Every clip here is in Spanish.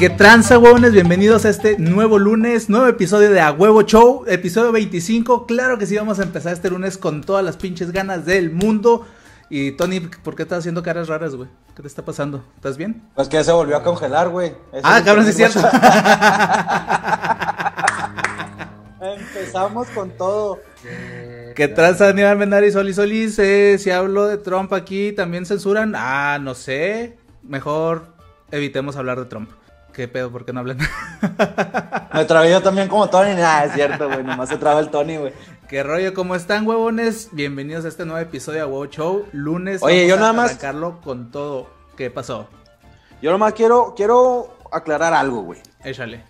¿Qué tranza, huevones? Bienvenidos a este nuevo lunes, nuevo episodio de A Huevo Show, episodio 25. Claro que sí, vamos a empezar este lunes con todas las pinches ganas del mundo. Y Tony, ¿por qué estás haciendo caras raras, güey? ¿Qué te está pasando? ¿Estás bien? Pues que se volvió a congelar, güey. Ah, cabrón, es cierto. Empezamos con todo. ¿Qué tranza, Aníbal Menari, Solis Solis? Eh, si hablo de Trump aquí, ¿también censuran? Ah, no sé. Mejor evitemos hablar de Trump. ¿Qué pedo? ¿Por qué no hablan? Me trabé yo también como Tony. Nah, es cierto, güey. Nomás se traba el Tony, güey. ¿Qué rollo? ¿Cómo están, huevones? Bienvenidos a este nuevo episodio de Huevo Show. Lunes. Oye, vamos yo a nada más- arrancarlo con todo. ¿Qué pasó? Yo nomás quiero, quiero aclarar algo, güey. Échale.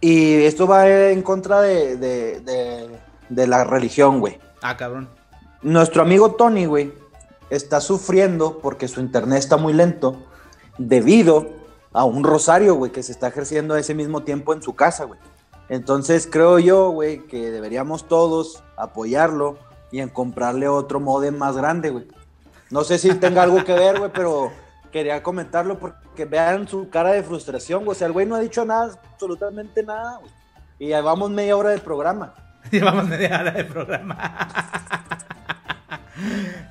Y esto va en contra de, de, de, de la religión, güey. Ah, cabrón. Nuestro amigo Tony, güey, está sufriendo porque su internet está muy lento debido a un rosario, güey, que se está ejerciendo a ese mismo tiempo en su casa, güey. Entonces creo yo, güey, que deberíamos todos apoyarlo y en comprarle otro modem más grande, güey. No sé si tenga algo que ver, güey, pero quería comentarlo porque vean su cara de frustración, güey. O sea, el güey no ha dicho nada, absolutamente nada, güey. Y ya vamos media hora del programa. Llevamos media hora de programa.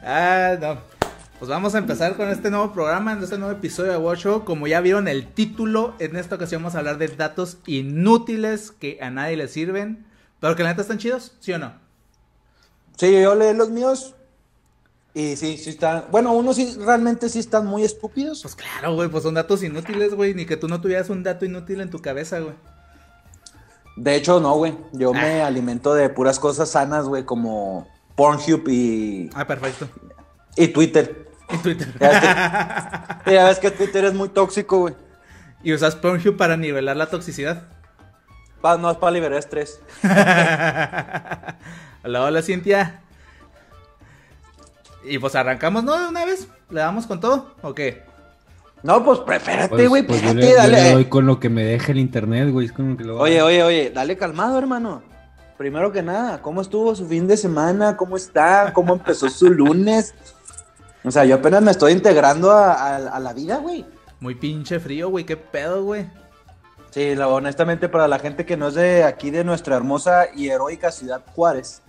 ah, no. Pues vamos a empezar con este nuevo programa, en este nuevo episodio de Watch Show. Como ya vieron el título, en esta ocasión vamos a hablar de datos inútiles que a nadie le sirven, pero que la neta están chidos, ¿sí o no? Sí, yo leí los míos. Y sí, sí están. Bueno, unos sí realmente sí están muy estúpidos. Pues claro, güey, pues son datos inútiles, güey, ni que tú no tuvieras un dato inútil en tu cabeza, güey. De hecho, no, güey. Yo me alimento de puras cosas sanas, güey, como Pornhub y, Ah, perfecto. y Twitter. Y Twitter. Ya Ya ves que Twitter es muy tóxico, güey. y usas Pornhub para nivelar la toxicidad. Pa- no es para liberar estrés. hola, hola, Cintia. Y pues arrancamos, ¿no? De una vez. ¿Le damos con todo? ¿O qué? No, pues preférate, Pues, güey. pues yo, espérate, le, yo dale. le doy con lo que me deje el internet, güey. Es con lo que lo Oye, oye, oye, dale calmado, hermano. Primero que nada, ¿cómo estuvo su fin de semana? ¿Cómo está? ¿Cómo empezó su lunes? O sea, yo apenas me estoy integrando a, a- a la vida, güey. Muy pinche frío, güey. ¿Qué pedo, güey? Sí, la- honestamente, para la gente que no es de aquí, de nuestra hermosa y heroica ciudad Juárez,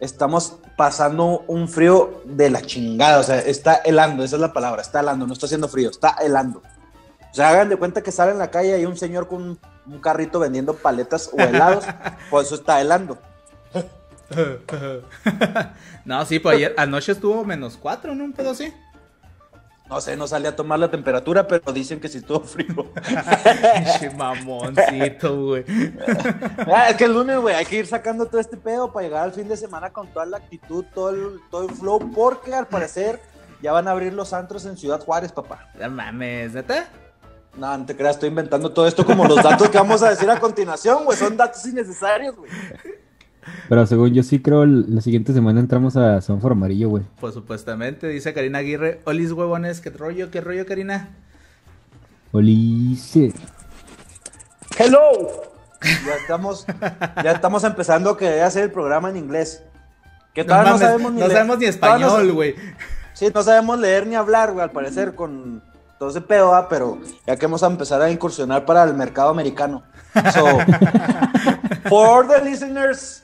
estamos pasando un frío de la chingada. O sea, está helando, esa es la palabra, está helando, no está haciendo frío, está helando. O sea, hagan de cuenta que sale en la calle y hay un señor con un, un carrito vendiendo paletas o helados, pues eso está helando. no, sí, pues ayer, anoche estuvo menos cuatro, ¿no? Un pedo así. No sé, no salí a tomar la temperatura, pero dicen que sí estuvo frío. Mamoncito, güey. Ah, es que el lunes, güey, hay que ir sacando todo este pedo para llegar al fin de semana con toda la actitud, todo el, todo el flow, porque al parecer ya van a abrir los antros en Ciudad Juárez, papá. No mames, ¿neta? No, no te creas, estoy inventando todo esto como los datos que vamos a decir a continuación, güey, son datos innecesarios, güey. Pero según yo sí creo, la siguiente semana entramos a Semáforo Amarillo, güey. Pues supuestamente, dice Karina Aguirre. Olis huevones, ¿qué rollo? ¿Qué rollo, Karina? Olice. Hello. Ya estamos, ya estamos empezando a querer hacer el programa en inglés. Que No, todavía no, mames, sabemos ni no leer- sabemos ni todavía no español, güey. Sí, no sabemos leer ni hablar, güey, al parecer, con todo ese pedo, ¿va? pero ya que vamos a empezar a incursionar para el mercado americano. So, for the listeners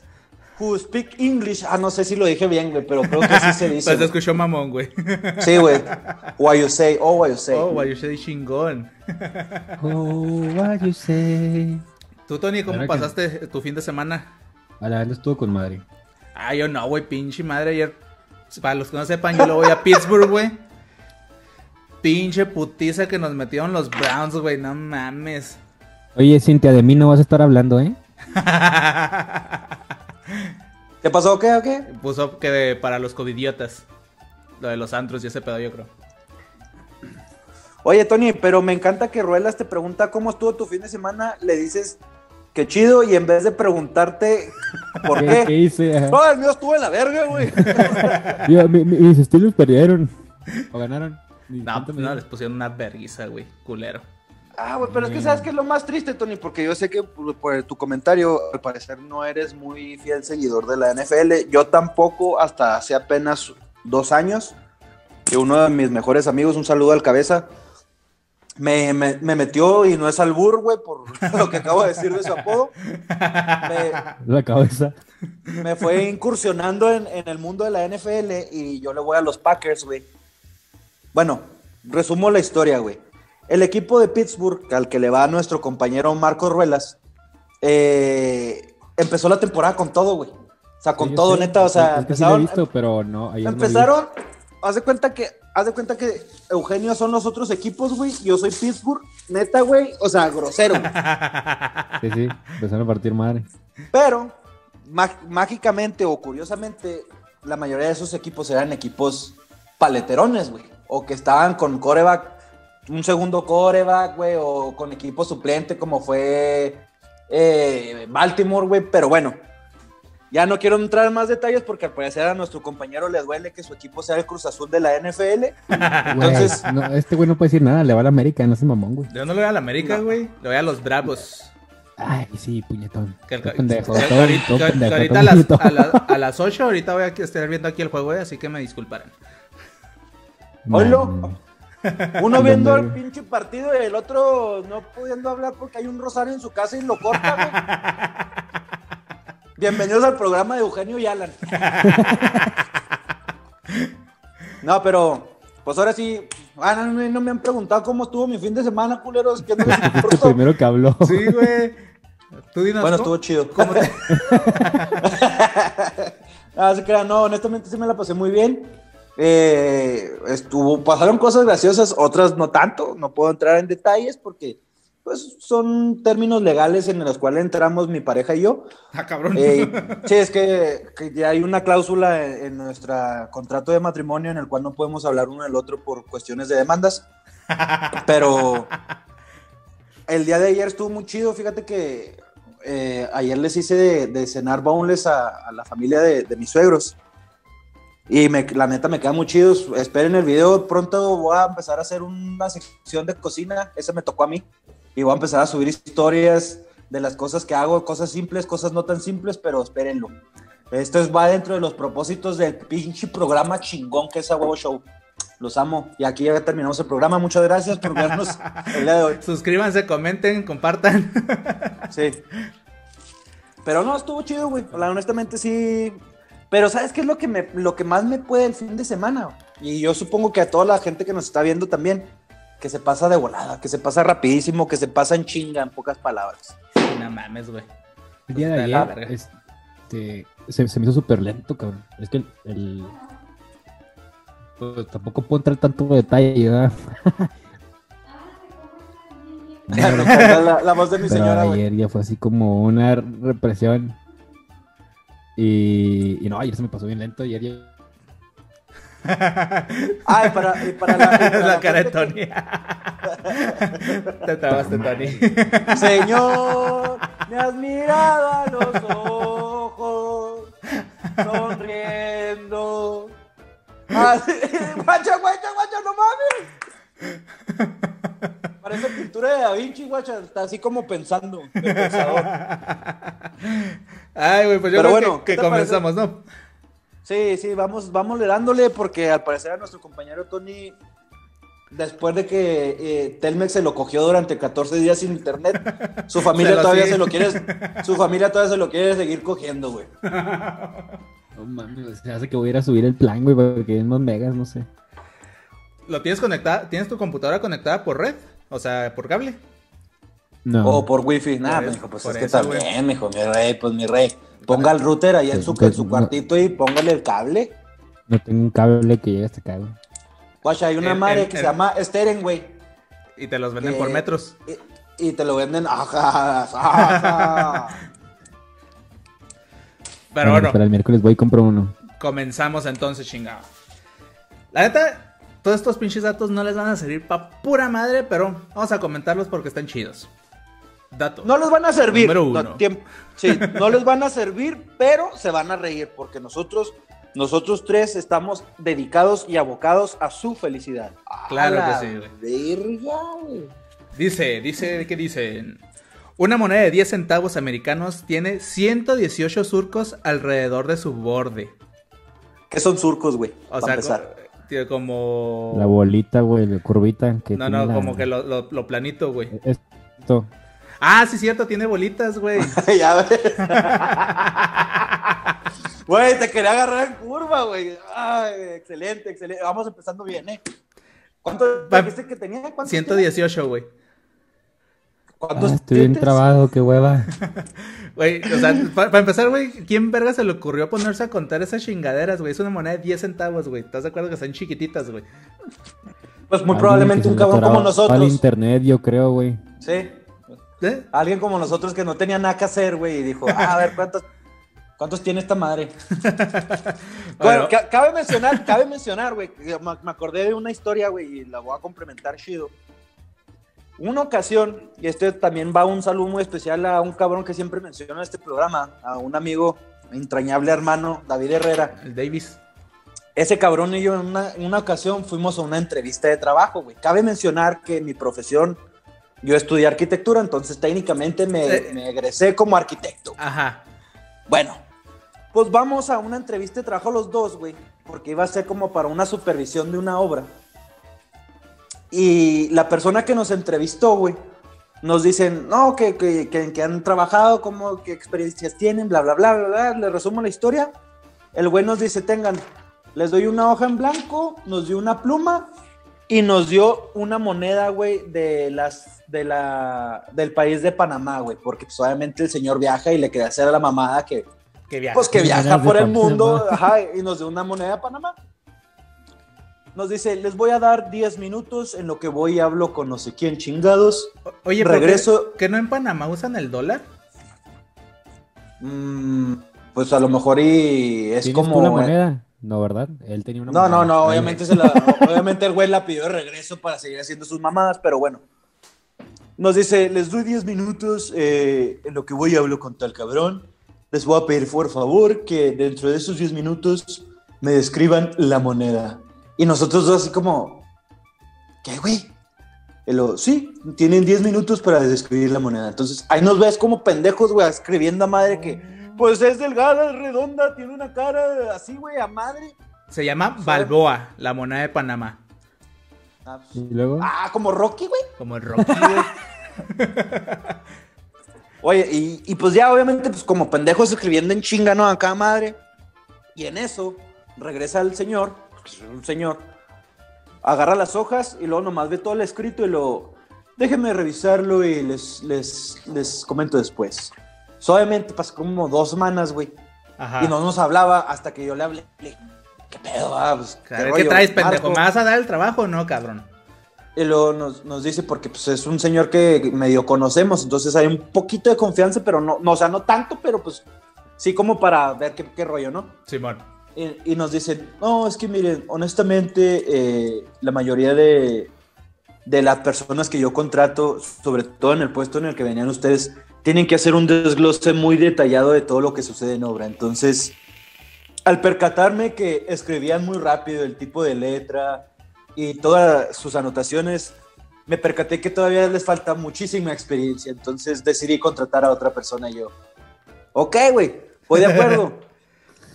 who speak English, ah, no sé si lo dije bien, güey, pero creo que sí se dice. Pues se escuchó mamón, güey. Sí, güey. What you say, oh, what you say. Oh, why you say chingón. Oh, what you say. Tú, Tony, ¿cómo que- pasaste tu fin de semana? A la verdad estuvo con madre. Ah, yo no, güey, pinche madre. Ayer, para los que no sepan, yo lo voy a Pittsburgh, güey. Pinche putiza que nos metieron los Browns, güey, no mames. Oye, Cintia, de mí no vas a estar hablando, ¿eh? ¿Qué pasó? ¿Qué? ¿O qué? Puso que de- para los covidiotas. Lo de los antros y ese pedo, yo creo. Oye, Tony, pero me encanta que Ruelas te pregunta cómo estuvo tu fin de semana, le dices que chido y en vez de preguntarte por ¿Qué, qué, qué hice? Ajá. no, el mío estuvo en la verga, güey. Mira, mi- mi- mis estilos perdieron. O ganaron. No, no, les pusieron una verguiza, güey, culero. Ah, güey, pero es que sabes que es lo más triste, Tony, porque yo sé que por, por tu comentario, al parecer no eres muy fiel seguidor de la NFL. Yo tampoco, hasta hace apenas dos años, que uno de mis mejores amigos, un saludo al cabeza, me, me, me metió, y no es albur, güey, por lo que acabo de decir de su apodo. Me, La cabeza. me fue incursionando en, en el mundo de la NFL y yo le voy a los Packers, güey. Bueno, resumo la historia, güey. El equipo de Pittsburgh, al que le va nuestro compañero Marco Ruelas, eh, empezó la temporada con todo, güey. O sea, con Sí, todo, sé. neta, o sea, Es sí empezaron, visto, pero no. empezaron, haz de cuenta que, haz de cuenta que Eugenio son los otros equipos, güey, yo soy Pittsburgh, neta, güey, o sea, grosero, güey. Sí, sí, empezaron a partir madre. Pero, má- mágicamente o curiosamente, la mayoría de esos equipos eran equipos paleterones, güey. O que estaban con coreback, un segundo coreback, güey, o con equipo suplente como fue eh, Baltimore, güey. Pero bueno, ya no quiero entrar en más detalles porque al parecer a nuestro compañero le duele que su equipo sea el Cruz Azul de la NFL. Entonces- no, este güey no puede decir nada, le va a la América, no es mamón, güey. Yo no le voy a la América, No. güey. Le voy a los Bravos. Ay, sí, puñetón. Ahorita, a las 8, ahorita voy a estar viendo aquí el juego, güey, así que me disculparán. Oilo. Uno viendo el pinche partido y el otro no pudiendo hablar porque hay un rosario en su casa y lo corta, güey. Bienvenidos al programa de Eugenio y Alan. No, pero, pues ahora sí. Ah, no, no, me han preguntado cómo estuvo mi fin de semana, culeros. Que no les importa. primero que habló. Sí, güey. Tú dinos. Bueno, ¿cómo- estuvo chido. ¿Cómo te- Ah, se crean, no, honestamente sí me la pasé muy bien. Eh, estuvo, pasaron cosas graciosas, otras no tanto, no puedo entrar en detalles porque pues son términos legales en los cuales entramos mi pareja y yo. Ah, cabrón. Eh, sí, es que, que ya hay una cláusula en, en nuestro contrato de matrimonio en el cual no podemos hablar uno del otro por cuestiones de demandas. Pero el día de ayer estuvo muy chido. Fíjate que eh, ayer les hice de, de cenar boneless a, a la familia de, de mis suegros. Y me, la neta me queda muy chido. Esperen el video. Pronto voy a empezar a hacer una sección de cocina. Ese me tocó a mí. Y voy a empezar a subir historias de las cosas que hago, cosas simples, cosas no tan simples, pero espérenlo. Esto es, va dentro de los propósitos del pinche programa chingón que es a Huevo Show. Los amo. Y aquí ya terminamos el programa. Muchas gracias por vernos el día de hoy. Suscríbanse, comenten, compartan. Sí. Pero no, estuvo chido, güey. Honestamente sí. Pero ¿sabes qué es lo que, me, lo que más me puede el fin de semana? Y yo supongo que a toda la gente que nos está viendo también, que se pasa de volada, que se pasa rapidísimo, que se pasa en chinga, en pocas palabras. no mames, güey. El día de ayer este, se, se me hizo súper lento, cabrón. Es que el. el- pues, tampoco puedo entrar tanto en detalle, ¿verdad? la, la- la voz de mi Pero señora, ayer ya fue así como una represión. Y, y no, ayer se me pasó bien lento. Ayer ya. Ay, para, y para la, y para la cara de Tony. Te trabaste, Tony. Señor, me has mirado a los ojos, sonriendo. Así- Guacha, guacha, guacha, no mames. Parece pintura de Da Vinci, guacha. Está así como pensando. de pensador. Ay, güey, pues yo Pero creo bueno, que, comenzamos, ¿no? Sí, sí, vamos, vamos le dándole porque al parecer a nuestro compañero Tony, después de que eh, Telmex se lo cogió durante 14 días sin internet, su familia todavía sigue. se lo quiere, su familia todavía se lo quiere seguir cogiendo, güey. No mames, se hace que voy a ir a subir el plan, güey, porque es más megas, no sé. ¿Lo tienes conectada? ¿Tienes tu computadora conectada por red? O sea, por cable. No. O por wifi, nada, Por mijo, pues es que también, mijo, mi rey, pues mi rey. Ponga el router ahí en su, en su cuartito y póngale el cable. No tengo un cable que llegue hasta acá, güey. Guacha, hay una El- madre el- que el- se llama Steren, güey. Y te los venden Eh, por metros. Y, y te lo venden, ajá, ajá. Pero Bueno, bueno, Para el miércoles voy y compro uno. comenzamos entonces, chingado. La neta, todos estos pinches datos no les van a servir pa' pura madre, pero vamos a comentarlos porque están chidos. Dato. No les van a servir. Número no, uno. tiemp- sí, no les van a servir, pero se van a reír porque nosotros, nosotros tres estamos dedicados y abocados a su felicidad. Claro A que la sí, verga. Dice, dice, ¿qué dicen? Una moneda de 10 centavos americanos tiene 118 surcos alrededor de su borde. ¿Qué son surcos, güey? O sea, Tío, como... La bolita, güey, la curvita. Que No, no, la- como que lo, lo, lo planito, güey. Esto. Ah, sí, cierto, tiene bolitas, güey. ya ves. Güey, te quería agarrar en curva, güey. Ay, excelente, excelente. Vamos empezando bien, ¿eh? ¿Cuánto Va- dijiste que tenía? ¿Cuántos 118, güey. Ah, estoy bien trabado, qué hueva. Güey, o sea, para empezar, güey, ¿quién verga se le ocurrió ponerse a contar esas chingaderas, güey? Es una moneda de 10 centavos, güey. ¿Estás de acuerdo que están chiquititas, güey? Pues muy probablemente un cabrón como atoraba Al nosotros. internet, yo creo, güey. Sí. ¿Eh? Alguien como nosotros que no tenía nada que hacer, güey, y dijo, ah, a ver, ¿cuántos, cuántos tiene esta madre? Bueno. Bueno, ca- cabe mencionar, cabe mencionar, güey, me, me acordé de una historia, güey, y la voy a complementar chido. Una ocasión, y este también va un saludo muy especial a un cabrón que siempre menciono en este programa, a un amigo entrañable hermano, David Herrera. El Davis. Ese cabrón y yo en una, en una ocasión fuimos a una entrevista de trabajo, güey. Cabe mencionar que mi profesión, yo estudié arquitectura, entonces técnicamente me, me egresé como arquitecto. Ajá. Bueno, pues vamos a una entrevista de trabajo los dos, güey, porque iba a ser como para una supervisión de una obra. Y la persona que nos entrevistó, güey, nos dicen, no, que, que, que- que han trabajado, cómo, qué experiencias tienen, bla, bla, bla, bla, bla. Le resumo la historia. El güey nos dice, tengan, les doy una hoja en blanco, nos dio una pluma y nos dio una moneda, güey, de las, de la, del país de Panamá, güey, porque pues obviamente el señor viaja y le quería hacer a la mamada que, Que viaja. pues que viaja por el mundo, ajá, y nos dio una moneda de Panamá. Nos dice, les voy a dar 10 minutos en lo que voy y hablo con no sé quién chingados. O- Oye, ¿por qué- regreso. ¿Que no en Panamá usan el dólar? Mm, pues a lo mejor y es ¿Tienes como... tú la eh, moneda? No, ¿verdad? Él tenía una No, moneda. no, no, obviamente, se la, obviamente el güey la pidió de regreso para seguir haciendo sus mamadas, pero bueno. Nos dice, les doy 10 minutos eh, en lo que voy y hablo con tal cabrón. Les voy a pedir por favor que dentro de esos 10 minutos me describan la moneda. Y nosotros dos así como, ¿qué, güey? Y lo, sí, tienen 10 minutos para describir la moneda. Entonces, ahí nos ves como pendejos, güey, escribiendo a madre que, pues es delgada, es redonda, tiene una cara así, güey, a madre. Se llama Balboa, la moneda de Panamá. Ah, pues, Y luego, Ah, como Rocky, güey. Como el Rocky, güey. Oye, y, y pues ya obviamente, pues como pendejos escribiendo en chinga, ¿no? Acá madre. Y en eso regresa el señor, pues, un señor, agarra las hojas y luego nomás ve todo el escrito y lo... Déjenme revisarlo y les, les, les comento después. So, obviamente pasó como dos semanas, güey. Ajá. Y no nos hablaba hasta que yo le hablé. Le ¿Qué pedo? Ah, pues, ¿qué Claro, ¿Qué rollo, traes, pendejo? Marco?" ¿Me vas a dar el trabajo o no, cabrón? Y luego nos, nos dice, porque pues, es un señor que medio conocemos, entonces hay un poquito de confianza, pero no, no o sea, no tanto, pero pues sí como para ver qué, qué rollo, ¿no? Simón. Y, y nos dicen, no, es que miren, honestamente, eh, la mayoría de, de las personas que yo contrato, sobre todo en el puesto en el que venían ustedes, tienen que hacer un desglose muy detallado de todo lo que sucede en obra. Entonces, al percatarme que escribían muy rápido el tipo de letra y todas sus anotaciones, me percaté que todavía les falta muchísima experiencia. Entonces decidí contratar a otra persona y yo. Ok, güey, voy de acuerdo.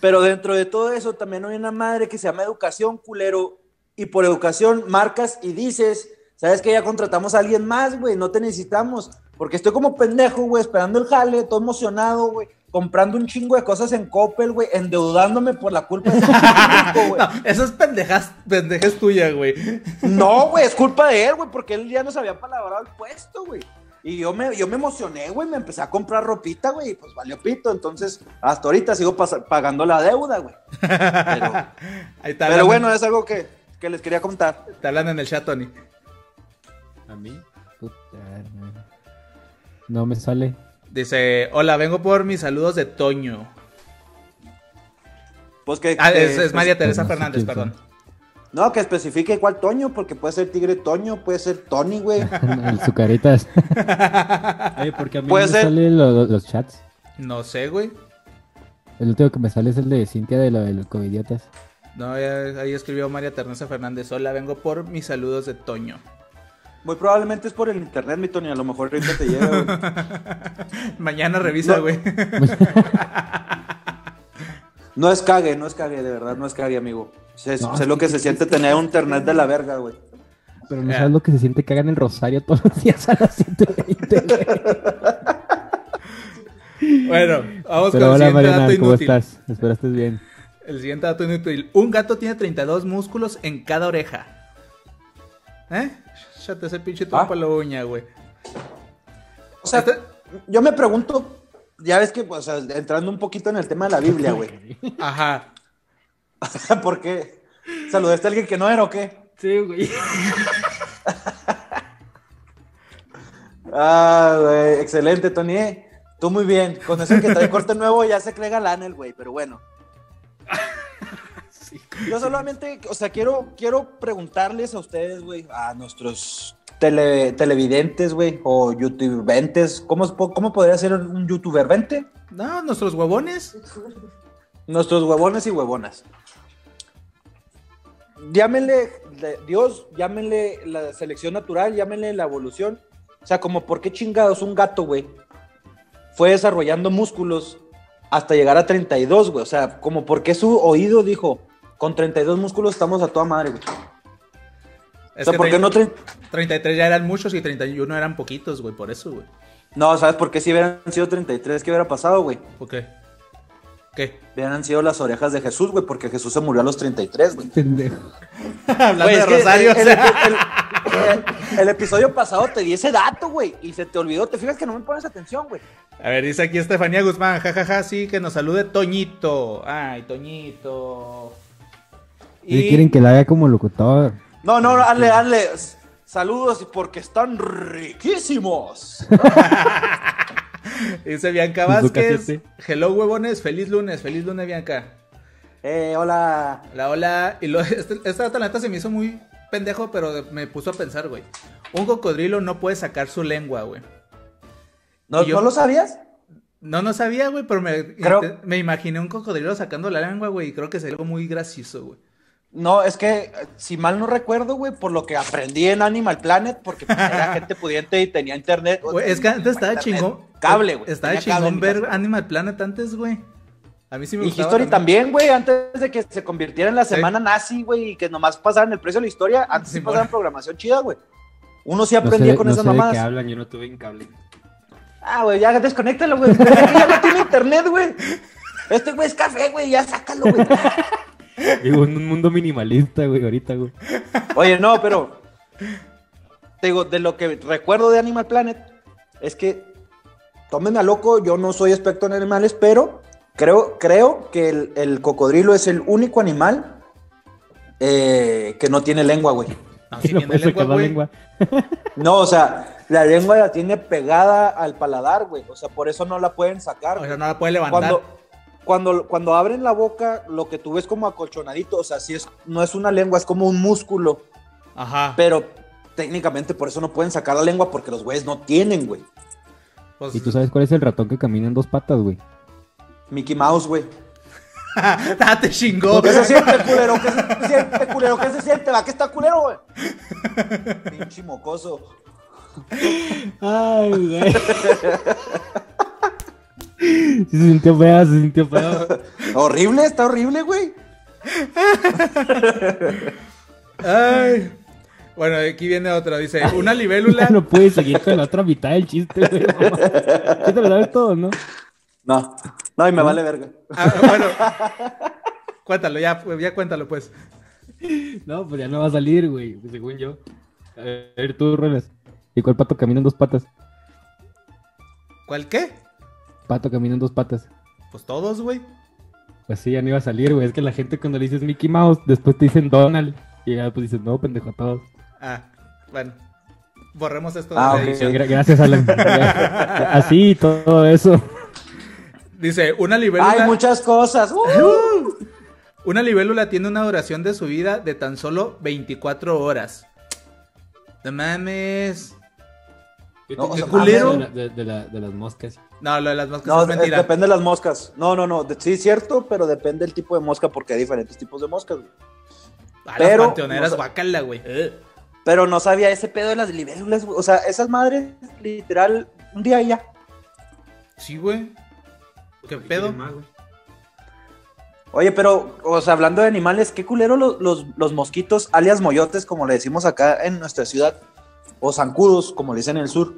Pero dentro de todo eso también hay una madre que se llama educación, culero. Y por educación marcas y dices, sabes que ya contratamos a alguien más, güey, no te necesitamos. Porque estoy como pendejo, güey, esperando el jale, todo emocionado, güey, comprando un chingo de cosas en Coppel, güey, endeudándome por la culpa de ese chico, güey. No, eso es pendejas, pendejas tuya, güey. No, güey, es culpa de él, güey, porque él ya nos había palabrado el puesto, güey. Y yo me, yo me emocioné, güey, me empecé a comprar ropita, güey, y pues valió pito. Entonces, hasta ahorita sigo pagando la deuda, güey. Pero, Ahí está. pero bueno, es algo que, que les quería contar. Te hablan en el chat, Tony. ¿a mí? Puta, no. Me sale. Dice, hola, vengo por mis saludos de Toño. Pues que, Ah, es, es María Teresa no sé Fernández, perdón. No, que especifique cuál Toño, porque puede ser Tigre Toño, puede ser Tony, güey. El Zucaritas. Oye, porque a mí Puede me ser. salen los, los chats. No sé, güey. El último que me sale es el de Cintia de, lo de los comidiotas. No, ahí escribió María Teresa Fernández. Hola, vengo por mis saludos de Toño. Muy probablemente es por el internet, mi Tony, a lo mejor ahorita te llega, güey. Mañana revisa, No. No es cague, no es cague, de verdad, no es cague, amigo. Sé, No, sé es lo que que- se siente tener un internet de la verga, güey. Pero no Ya. sabes lo que se siente que hagan el rosario todos los días a las 7.20, güey. Bueno, vamos Pero con el siguiente Mariana, dato ¿cómo inútil. estás? Espero estés bien. El siguiente dato inútil. Un gato tiene 32 músculos en cada oreja. ¿Eh? Ya te ese pinche trompa Ah. la uña, güey. O sea, Este- yo me pregunto, ya ves que, sea, entrando un poquito en el tema de la Biblia, güey. Ajá. ¿Por qué? ¿Saludaste a alguien que no era o qué? Sí, güey. Ah, güey, excelente, Tony. eh. Tú muy bien. Con eso que trae corte nuevo ya se cree galán el güey, pero bueno. Yo solamente, o sea, quiero, quiero preguntarles a ustedes, güey, a nuestros tele- televidentes, güey, o youtubentes, ¿cómo, ¿cómo podría ser un youtuber 20? No, nuestros huevones. Nuestros huevones y huevonas. Llámenle le- Dios, llámenle la selección natural, llámenle la evolución. O sea, como por qué chingados un gato, güey, fue desarrollando músculos hasta llegar a 32, güey. O sea, como por qué su oído dijo, con 32 músculos estamos a toda madre, güey. O Es sea, que ¿por qué trein- no? tre- 33 ya eran muchos y 31 eran poquitos, güey, por eso, güey. No, ¿sabes por qué si hubieran sido 33? ¿Qué hubiera pasado, güey? ¿Por qué? ¿Qué? Hubieran sido las orejas de Jesús, güey, porque Jesús se murió a los 33, güey. Pendejo. Hablando de Rosario, el, o el- sea, el- el- el episodio pasado te di ese dato, güey, y se te olvidó. ¿Te fijas que no me pones atención, güey? A ver, dice aquí Estefanía Guzmán, jajaja, sí, que nos salude Toñito. Ay, Toñito. Y quieren que la haga como locutor. No, no, no, hazle, hazle. Saludos porque están riquísimos. Dice Bianca Suzuka Vázquez. Hello, huevones. Feliz lunes, feliz lunes, Bianca. Eh, hola. Hola, hola. Y lo, este, esta talenta se me hizo muy pendejo, pero me puso a pensar, güey. Un cocodrilo no puede sacar su lengua, güey. ¿No, yo- ¿no lo sabías? No, no sabía, güey, pero me, Creo- me imaginé un cocodrilo sacando la lengua, güey, y creo que sería algo muy gracioso, güey. No, es que, eh, si mal no recuerdo, güey, por lo que aprendí en Animal Planet, porque pues, era gente pudiente y tenía internet. Güey, es que antes estaba Internet, chingón. Cable, güey. Estaba chingón ver casa. Animal Planet antes, güey. A mí sí me Y gustaba. History también, güey, antes de que se convirtiera en la Sí. semana nazi, güey, y que nomás pasaran el precio de la historia, antes sí Simón. pasaran programación chida, güey. Uno sí No aprendía sé, con no esas sé de qué mamadas. hablan, yo no tuve en cable. Ah, güey, ya desconéctalo, güey. Es que ya no tiene internet, güey. Este güey es café, güey, ya sácalo, güey. Vivo en un mundo minimalista, güey, ahorita, güey. Oye, no, pero. Te digo, de lo que recuerdo de Animal Planet, es que. Tómenme a loco, yo no soy experto en animales, pero creo, creo que el, el cocodrilo es el único animal eh, que no tiene lengua, güey. No, sí no tiene lengua, güey. No, o sea, la lengua la tiene pegada al paladar, güey. O sea, por eso no la pueden sacar. O sea, no la puede levantar. Cuando, cuando, cuando abren la boca, lo que tú ves como acolchonadito, o sea, sí es, no es una lengua, es como un músculo. Ajá. Pero técnicamente por eso no pueden sacar la lengua porque los güeyes no tienen, güey. Pues, ¿Y tú sabes cuál es el ratón que camina en dos patas, güey? Mickey Mouse, güey. ah, te chingó. ¿Qué se siente, culero? ¿Qué se siente, culero? ¿Qué se siente? ¿Va que está culero, güey? Pinche mocoso. Ay, güey. Se sintió feo, se sintió feo. Horrible, está horrible, güey. Ay. Bueno, aquí viene otra. Dice, una libélula. No puedes seguir con la otra mitad del chiste, güey. mamá. Sí te lo sabes todo, ¿no? No, no, y me vale verga. Ah, bueno. Cuéntalo, ya, ya cuéntalo, pues. No, pues ya no va a salir, güey, pues según yo. A ver, tú, Roles. ¿Y cuál pato camina en dos patas? ¿Cuál qué? Pato camina en dos patas. Pues todos, güey. Pues sí, ya no iba a salir, güey. Es que la gente cuando le dices Mickey Mouse, después te dicen Donald. Y ya pues dices, no, pendejo, a todos. Ah, bueno. Borremos esto Ah, de la ok. edición. Gra- gracias, Alan. Así, todo eso. Dice, una libélula. Hay muchas cosas. Uh. Una libélula tiene una duración de su vida de tan solo 24 horas. No mames. No, o ¿Qué sea, culero? De, la- de- de la- de las moscas. No, lo de las moscas No, es mentira. depende de las moscas. No, no, no. de- Sí, cierto, pero depende del tipo de mosca porque hay diferentes tipos de moscas. güey. Ah, pero- las panteoneras, no guacala, güey. Eh. Pero no sabía ese pedo de las libélulas, güey. O sea, esas madres, literal, un día y ya. Sí, güey. ¿Qué pedo? Oye, pero, o sea, hablando de animales, qué culero los, los, los mosquitos, alias moyotes, como le decimos acá en nuestra ciudad, o zancudos, como le dicen en el sur.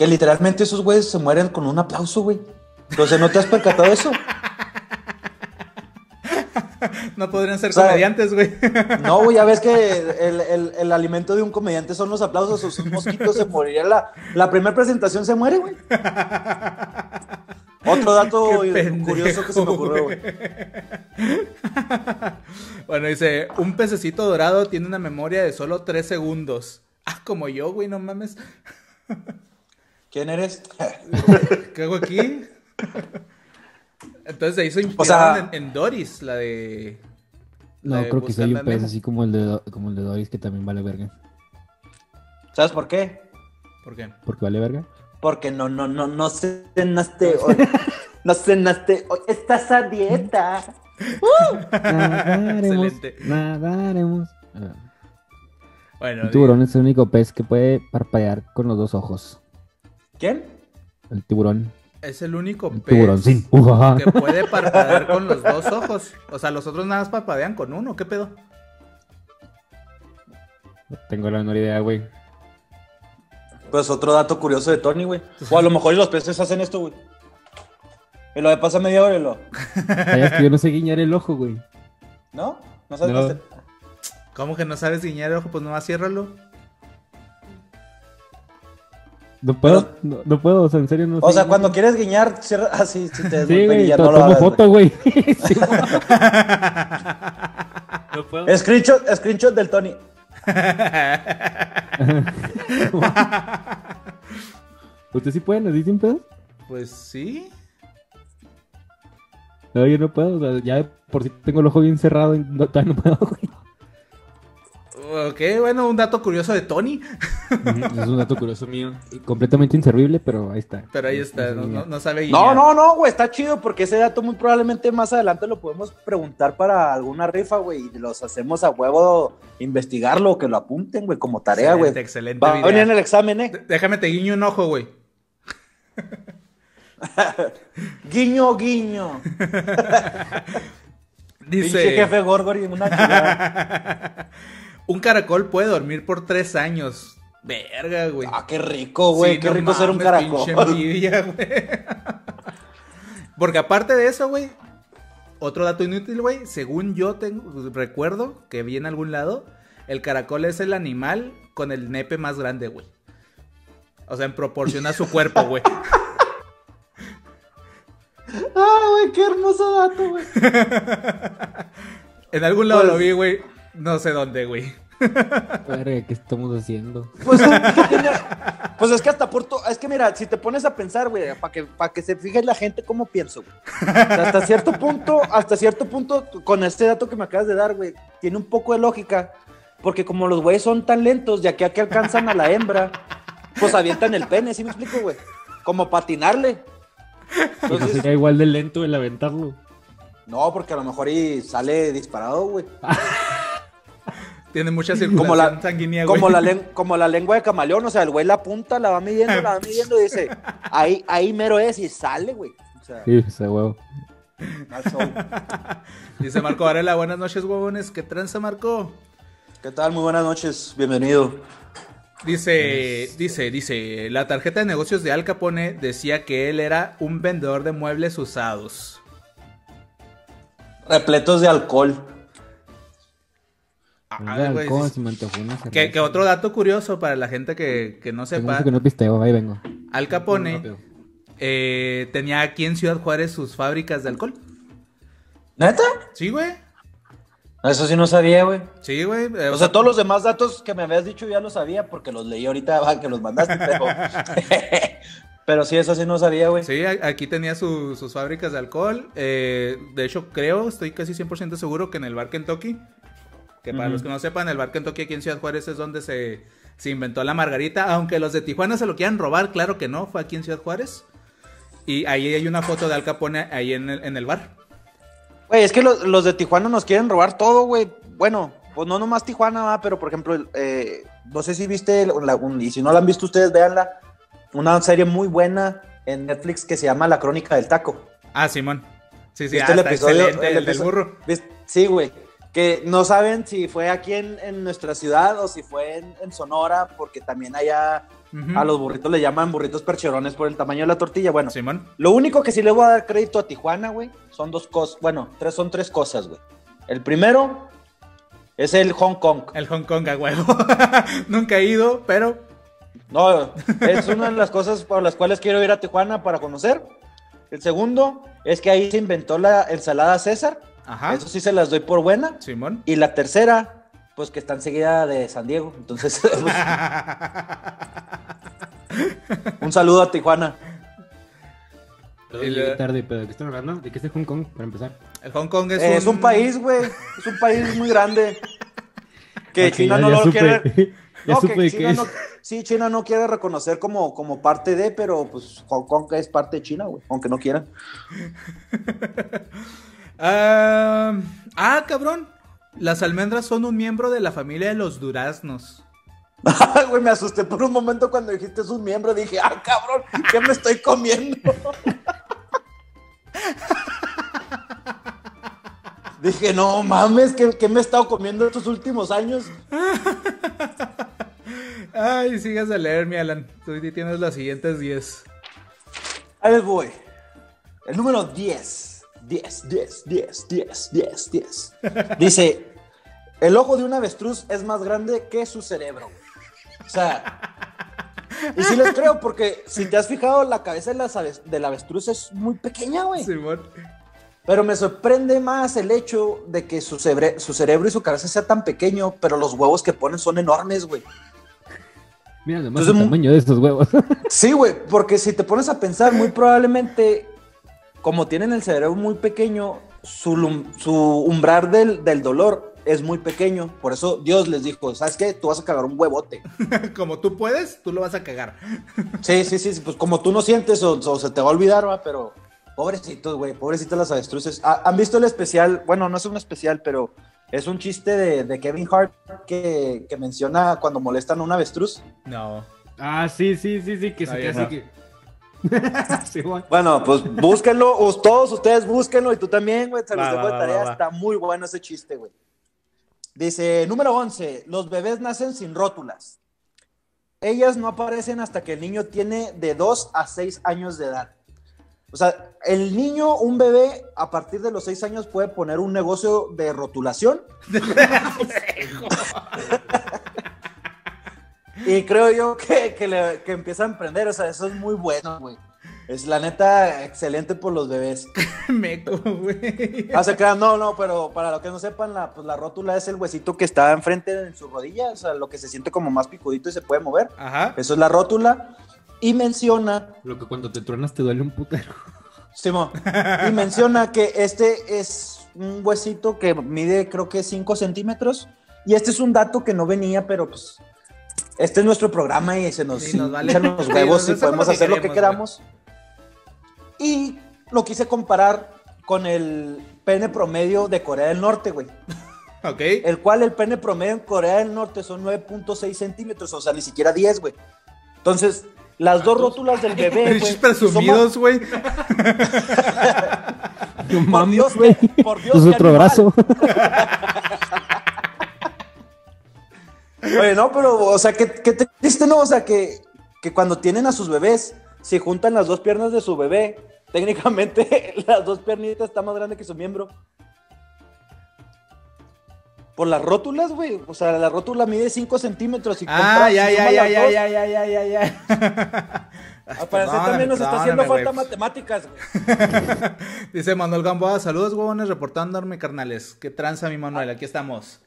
Que literalmente esos güeyes se mueren con un aplauso, güey. Entonces, ¿no te has percatado de eso? No podrían ser O sea, comediantes, güey. No, güey, ya ves que el, el- el alimento de un comediante son los aplausos, o un mosquito se moriría. La, la primera presentación se muere, güey. Otro dato pendejo, curioso que se me ocurrió, güey. Bueno, dice, un pececito dorado tiene una memoria de solo 3 segundos. Ah, como yo, güey, no mames. ¿Quién eres? ¿Qué hago aquí? Entonces se hizo inspirado sea- en, en Doris, la de... No, La de creo que sí hay un pez así como el de, como el de Doris que también vale verga. ¿Sabes por qué? ¿Por qué? ¿Por qué vale verga? Porque no, no, no, no cenaste hoy. No cenaste hoy. Estás a dieta. Nadaremos. Excelente. Nadaremos. Ah, Bueno, El tiburón es el único pez que puede parpadear con los dos ojos. ¿Quién? El tiburón. es el único El pez tiburón, sí. Que puede parpadear con los dos ojos. O sea, los otros nada más parpadean con uno. ¿Qué pedo? No tengo la menor idea, güey. Pues otro dato curioso de Tony, güey. O a lo mejor los peces hacen esto, güey. Y lo de pasa media hora y lo. Sabías que yo no sé guiñar el ojo, güey. ¿No? ¿No sabes No. qué hacer? ¿Cómo que no sabes guiñar el ojo? Pues nomás ciérralo. No puedo, no, no puedo, o sea, en serio no O sea, cuando quieres guiñar, cierra. Ah, sí, te Sí, güey, ya to- no lo tomo hagas, foto, güey. Sí, no puedo. Screenshot, screenshot del Tony. ¿Ustedes sí pueden así sin pedos? Pues sí. No, yo no puedo, o sea, ya por si tengo el ojo bien cerrado, y no, todavía no puedo, güey. Ok, bueno, un dato curioso de Tony. Es un dato curioso mío. completamente inservible, pero ahí está. Pero ahí Es- está, es no, no- no sabe No, guiñar. no, no, güey, está chido porque ese dato muy probablemente más adelante lo podemos preguntar para alguna rifa, güey, y los hacemos a huevo investigarlo, que lo apunten, güey, como tarea, güey. Excelente, excelente Va a video. venir en el examen, eh. Déjame te guiño un ojo, güey. Guiño, guiño. Pinche Dice, jefe Gorgori, una chulada. un caracol puede dormir por tres años. Verga, güey. Ah, qué rico, güey, Sí, qué no rico ser un caracol. envidia, güey. Porque aparte de eso, güey, otro dato inútil, güey, según yo tengo, recuerdo que vi en algún lado, el caracol es el animal con el nepe más grande, güey. O sea, en proporción a su cuerpo, güey. Ah, güey, qué hermoso dato, güey. En algún lado Pues- lo vi, güey. No sé dónde, güey. Verga, ¿qué estamos haciendo? Pues. Pues es que hasta por to- es que mira, si te pones a pensar, güey, para que, para que se fije la gente cómo pienso, güey. O sea, hasta cierto punto, hasta cierto punto, con este dato que me acabas de dar, güey, tiene un poco de lógica, porque como los güeyes son tan lentos, ya que aquí alcanzan a la hembra, pues avientan el pene, ¿sí me explico, güey? Como patinarle. Pues Entonces, sería igual de lento el aventarlo. no, porque a lo mejor y sale disparado, güey. Tiene mucha Como circulación la, sanguínea, güey. como, la len- como la lengua de camaleón, o sea, el güey la apunta, la va midiendo, la va midiendo y dice, ahí, ahí mero es y sale, güey. O sea, Sí, ese huevo. Dice Marco Varela, buenas noches, huevones. ¿Qué tranza, Marco? ¿Qué tal? Muy buenas noches, bienvenido. Dice, dice, dice, la tarjeta de negocios de Al Capone decía que él era un vendedor de muebles usados. Repletos de alcohol. Ah, güey, que, otro dato curioso para la gente que, que no sepa, que no pisteo, ahí vengo. Al Capone eh, tenía aquí en Ciudad Juárez sus fábricas de alcohol. ¿Neta? Sí, güey. Eso sí no sabía, güey. Sí, güey. eh, O sea, todos los demás datos que me habías dicho ya los sabía porque los leí ahorita que los mandaste, pero... pero sí, eso sí no sabía, güey. Sí, aquí tenía su- sus fábricas de alcohol. eh, de hecho, creo, estoy casi 100% seguro que en el bar Kentucky, que para los que no sepan, el bar Kentucky aquí en Ciudad Juárez es donde se, se inventó la margarita. Aunque los de Tijuana se lo quieran robar, claro que no, fue aquí en Ciudad Juárez. Y ahí hay una foto de Al Capone ahí en el, en el bar. Güey, es que los, los de Tijuana nos quieren robar todo, güey. Bueno, pues no nomás Tijuana, va, pero por ejemplo, eh, no sé si viste, la- un- y si no la han visto ustedes, véanla. Una serie muy buena en Netflix que se llama La Crónica del Taco. Ah, Simón. Sí, sí, ¿Viste ah, el está episodio- excelente, el el del burro. Sí, güey. Que no saben si fue aquí en, en nuestra ciudad o si fue en, en Sonora, porque también allá a los burritos le llaman burritos percherones por el tamaño de la tortilla. Bueno, Simón. lo único que sí le voy a dar crédito a Tijuana, güey, son dos cosas. Bueno, tres, son tres cosas, güey. El primero es el Hong Kong. El Hong Kong a huevo. Nunca he ido, pero No, es una de las cosas por las cuales quiero ir a Tijuana para conocer. El segundo es que ahí se inventó la ensalada César. Ajá. Eso sí se las doy por buena. Simón. Y la tercera, pues que está enseguida de San Diego. Entonces, pues, un saludo a Tijuana. La- tarde, pero ¿de qué están hablando? ¿De qué es de Hong Kong, para empezar? El Hong Kong es, Eh, Es, un... país, güey. Es un país muy grande. Que Ok, China ya- no ya lo supe- quiere. No, que China no, sí, China no quiere reconocer como, como parte de, pero pues Hong Kong es parte de China, güey. Aunque no quieran. Ah, ah, cabrón. Las almendras son un miembro de la familia de los duraznos. Güey, me asusté por un momento cuando dijiste es un miembro. Dije, ah, cabrón, ¿qué me estoy comiendo? Dije, no mames, ¿qué, qué me he estado comiendo estos últimos años? Ay, sigas de leer, mi Alan. Tú tienes las siguientes 10. Ahí voy. El número 10. 10, 10, 10, 10, 10, 10. Dice, el ojo de un avestruz es más grande que su cerebro. O sea, y sí les creo porque si te has fijado, la cabeza de las ave- del avestruz es muy pequeña, güey. Simón. Pero me sorprende más el hecho de que su, cebre- su cerebro y su cabeza sea tan pequeño, pero los huevos que ponen son enormes, güey. Mira nomás Entonces, el tamaño de estos huevos. Sí, güey, porque si te pones a pensar, muy probablemente, como tienen el cerebro muy pequeño, su, umbral del, del dolor es muy pequeño. Por eso Dios les dijo, ¿sabes qué? Tú vas a cagar un huevote. Como tú puedes, tú lo vas a cagar. Sí, sí, sí, sí, pues como tú no sientes o, o se te va a olvidar, va, pero pobrecitos, güey, pobrecitos las avestruces. Ah, ¿Han visto el especial? Bueno, no es un especial, pero es un chiste de, de Kevin Hart que, que menciona cuando molestan a un avestruz. No. ah, sí, sí, sí, sí, que se está. así que... sí. Bueno, pues búsquenlo, todos ustedes búsquenlo y tú también, güey, se los dejo de tarea, va, va. está muy bueno ese chiste, güey. Dice, número 11, los bebés nacen sin rótulas. Ellas no aparecen hasta que el niño tiene de 2 a 6 años de edad. O sea, el niño, un bebé, a partir de los 6 años puede poner un negocio de rotulación. y creo yo que, que, le- que empieza a emprender, o sea, eso es muy bueno, güey. Es la neta excelente por los bebés. Meco, güey. Ah, se crean, no, no, pero para los que no sepan, la, pues la rótula es el huesito que está enfrente en su rodilla, o sea, lo que se siente como más picudito y se puede mover. Ajá. Eso es la rótula. Y menciona, Lo que cuando te truenas te duele un putero. Simón, y menciona que este es un huesito que mide creo que 5 centímetros. Y este es un dato que no venía, pero pues este es nuestro programa y se nos, Sí, nos vale. hinchan los huevos y podemos lo que hacer lo que queremos, queramos. Y lo quise comparar con el pene promedio de Corea del Norte, güey. Ok. El cual el pene promedio en Corea del Norte son 9.6 centímetros, o sea, ni siquiera 10, güey. Entonces, las dos rótulas del bebé, güey. Presumidos, güey. Por Dios, güey. por Dios, Es otro animal. brazo. Oye, no, pero, o sea, qué, qué triste, ¿no? O sea, que, que cuando tienen a sus bebés, si juntan las dos piernas de su bebé, técnicamente las dos piernitas están más grandes que su miembro. Por las rótulas, güey. O sea, la rótula mide 5 centímetros. Y Ah, ya, ya, ya, ya, ya, ya, ya, ya, ya. Al parecer Perdóname, también nos está haciendo falta matemáticas, güey. Dice Manuel Gamboa, saludos huevones reportándome carnales. ¿Qué tranza mi Manuel? Aquí estamos.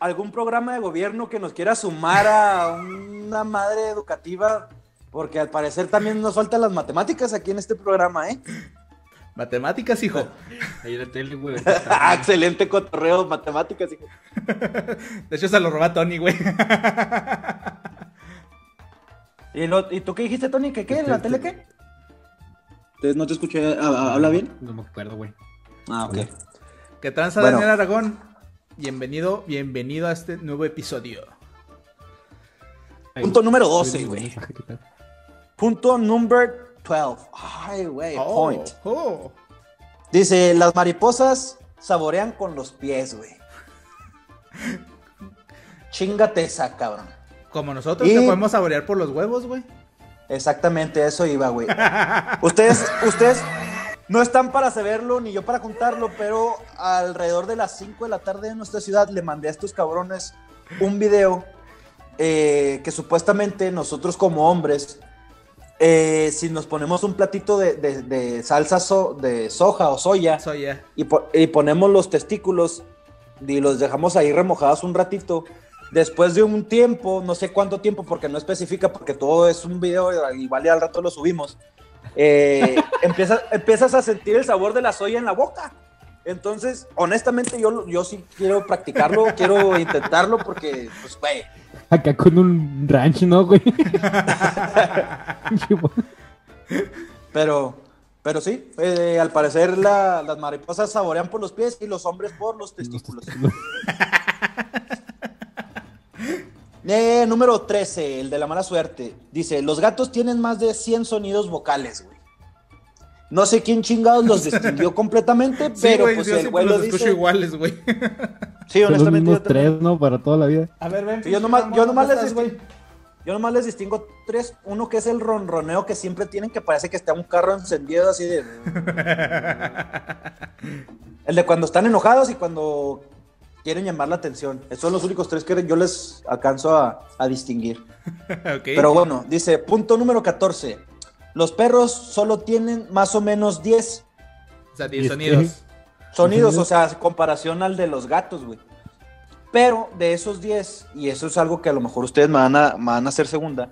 Algún programa de gobierno que nos quiera sumar a una madre educativa, porque al parecer también nos faltan las matemáticas aquí en este programa, ¿eh? Matemáticas, hijo. Ahí en la tele, güey. Ah, excelente cotorreo, matemáticas, hijo. De hecho, se lo roba Tony, güey. ¿Y, lo- y tú qué dijiste, Tony? ¿Que qué? Este, ¿La tele este- qué? ¿No te escuché? ¿Habla bien? No me acuerdo, güey. Ah, ok. ¿Qué tranza Bueno. Daniel Aragón? Bienvenido, bienvenido a este nuevo episodio. Punto número 12, Estoy viendo güey. Punto number 12. Ay, güey, Oh, point. oh. Dice, las mariposas saborean con los pies, güey. Chingate esa, cabrón. Como nosotros Y- que podemos saborear por los huevos, güey. Exactamente, eso iba, güey. Ustedes, ustedes no están para saberlo ni yo para contarlo, pero alrededor de las 5 de la tarde en nuestra ciudad le mandé a estos cabrones un video eh, que supuestamente nosotros como hombres, eh, si nos ponemos un platito de, de- de salsa so- de soja o soya Soy ya. y, po- y ponemos los testículos y los dejamos ahí remojados un ratito. Después de un tiempo, no sé cuánto tiempo, porque no especifica, porque todo es un video y igual al rato lo subimos. Eh, empiezas, empiezas a sentir el sabor de la soya en la boca. Entonces, honestamente, yo, yo sí quiero practicarlo, quiero intentarlo, porque, pues, güey, Acá con un ranch, ¿no, güey? pero, pero sí, eh, al parecer la- las mariposas saborean por los pies y los hombres por los testículos. Eh, número 13, el de la mala suerte. Dice, los gatos tienen más de 100 sonidos vocales, güey. No sé quién chingados los distinguió completamente, Sí, pero pues yo el güey los lo escucho dice. iguales, güey. Sí, Son los honestamente. yo también. tres, ¿no? Para toda la vida. A ver, ven. Sí, yo nomás, yo nomás les ¿dónde distingo, yo nomás les distingo tres. Uno que es el ronroneo que siempre tienen que parece que está un carro encendido así de. el de cuando están enojados y cuando quieren llamar la atención. Esos son los únicos tres que yo les alcanzo a, a distinguir. ok. Pero bueno, dice, punto número 14. Los perros solo tienen más o menos 10 O sea, ¿Y 10 este? sonidos. sonidos, o sea, comparación al de los gatos, güey. Pero de esos 10, y eso es algo que a lo mejor ustedes me van a, me van a hacer segunda,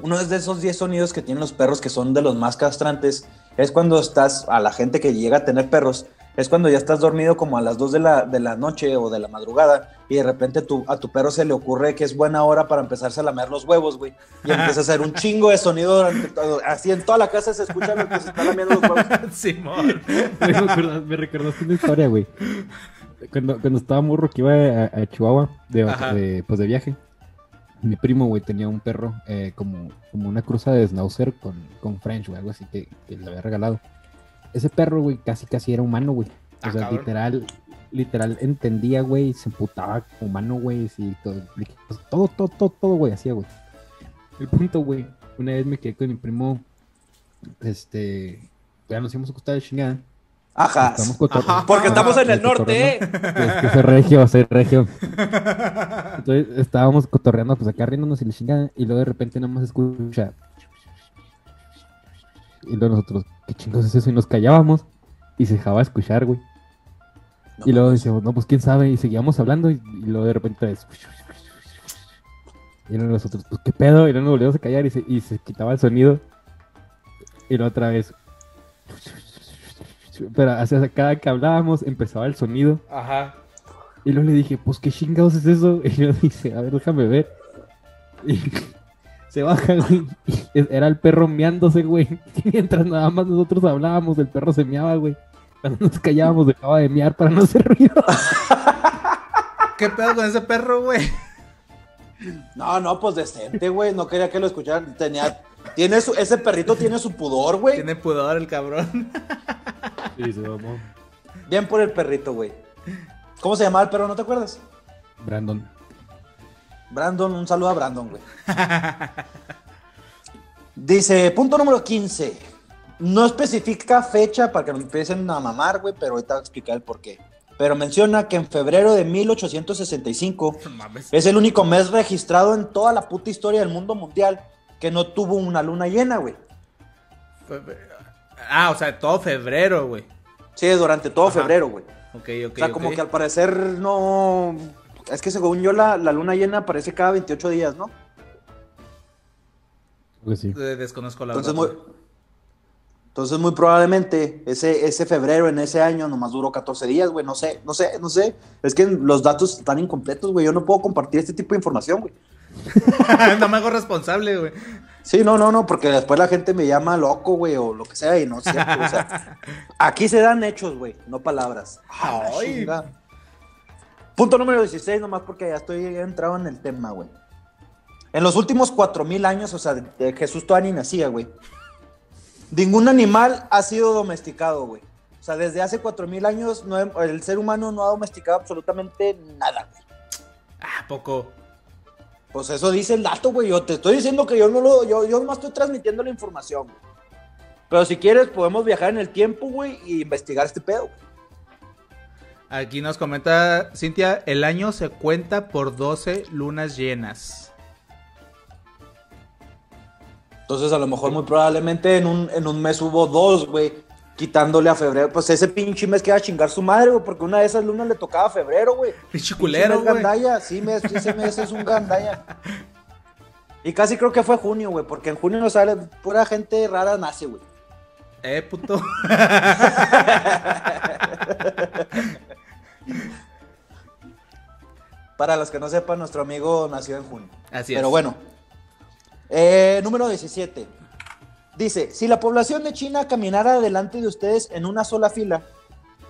uno es de esos 10 sonidos que tienen los perros que son de los más castrantes, es cuando estás, a la gente que llega a tener perros, es cuando ya estás dormido como a las 2 de la, de la noche o de la madrugada y de repente tu, a tu perro se le ocurre que es buena hora para empezarse a lamer los huevos, güey. Y empieza a hacer un chingo de sonido durante todo. Así en toda la casa se escucha lo que se está lamiendo los huevos. Simón. me, recordaste, me recordaste una historia, güey. Cuando, cuando estaba morro que iba a, a Chihuahua de, Ajá. de- pues de viaje, mi primo, güey, tenía un perro eh, como, como una cruza de Schnauzer con, con French, güey, algo así que, que le había regalado. Ese perro, güey, casi casi era humano, güey. O Ah, sea, cabrón. literal, literal entendía, güey, se emputaba como humano, güey, sí, todo, todo, todo, todo, todo, güey, hacía, güey. El punto, güey, una vez me quedé con mi primo, este, ya nos íbamos a acostar de chingada. Ajá. Estamos cotor- Ajá. Porque estamos en el norte, ¿eh? Es que soy regio, soy regio. Entonces estábamos cotorreando, pues acá riéndonos y la chingada. Y luego de repente nada más escucha. Y luego nosotros, ¿qué chingos es eso? Y nos callábamos. Y se dejaba escuchar, güey. y luego decíamos, no, pues quién sabe. Y seguíamos hablando. Y, y luego de repente es. Y luego nosotros, pues qué pedo. Y luego nos volvimos a callar y se, y se quitaba el sonido. Y luego otra vez. Pero o sea, cada que hablábamos empezaba el sonido. Ajá. Y luego le dije, pues qué chingados es eso. Y yo dice, a ver, déjame ver. Y se baja, güey. era el perro meándose, güey. Y mientras nada más nosotros hablábamos, el perro se meaba, güey. Cuando nos callábamos, dejaba de mear para no hacer ruido. ¿Qué pedo con ese perro, güey? No, no, pues decente, güey. No quería que lo escucharan. Tenía. Tiene su, ese perrito tiene su pudor, güey. Tiene pudor el cabrón. Sí, se mamó. Bien por el perrito, güey. ¿Cómo se llamaba el perro? ¿No te acuerdas? Brandon. Brandon, un saludo a Brandon, güey. Dice, punto número 15. No especifica fecha para que no empiecen a mamar, güey, pero ahorita voy a explicar el por qué. Pero menciona que en febrero de 1865 No mames. es el único mes registrado en toda la puta historia del mundo mundial que no tuvo una luna llena, güey. Ah, o sea, todo febrero, güey. Sí, durante todo Ajá. febrero, güey. Ok, ok. o sea, como que al parecer no... Es que según yo la, la luna llena aparece cada 28 días, ¿no? Pues sí. Eh, Desconozco la Entonces verdad. muy, entonces muy probablemente ese, ese febrero en ese año nomás duró 14 días, güey. No sé, no sé, no sé. Es que los datos están incompletos, güey. Yo no puedo compartir este tipo de información, güey. no me hago responsable, güey. Sí, no, no, no, porque después la gente me llama loco, güey, o lo que sea, y no es cierto. o sea, aquí se dan hechos, güey, no palabras. Ay. Punto número 16, nomás porque ya estoy entrado en el tema, güey. En los últimos 4000 años, o sea, de, de Jesús todavía ni nacía, güey. Ningún animal ha sido domesticado, güey. O sea, desde hace 4000 años no el ser humano no ha domesticado absolutamente nada. güey. Ah, poco. Pues eso dice el dato, güey. Yo te estoy diciendo que yo no lo. Yo, yo nomás estoy transmitiendo la información, güey. Pero si quieres, podemos viajar en el tiempo, güey, y investigar este pedo. güey. Aquí nos comenta Cintia, el año se cuenta por 12 lunas llenas. Entonces, a lo mejor, muy probablemente en un, en un mes hubo dos, güey. Quitándole a febrero. Pues ese pinche mes que iba a chingar su madre, güey. Porque una de esas lunas le tocaba a febrero, güey. Pinche culero, güey. Sí, mes, ese mes es un gandalla. Y casi creo que fue junio, güey. Porque en junio no sale. Pura gente rara nace, güey. Eh, puto. Para los que no sepan, nuestro amigo nació en junio. Así es. Pero bueno. Eh, número 17. Dice, si la población de China caminara delante de ustedes en una sola fila,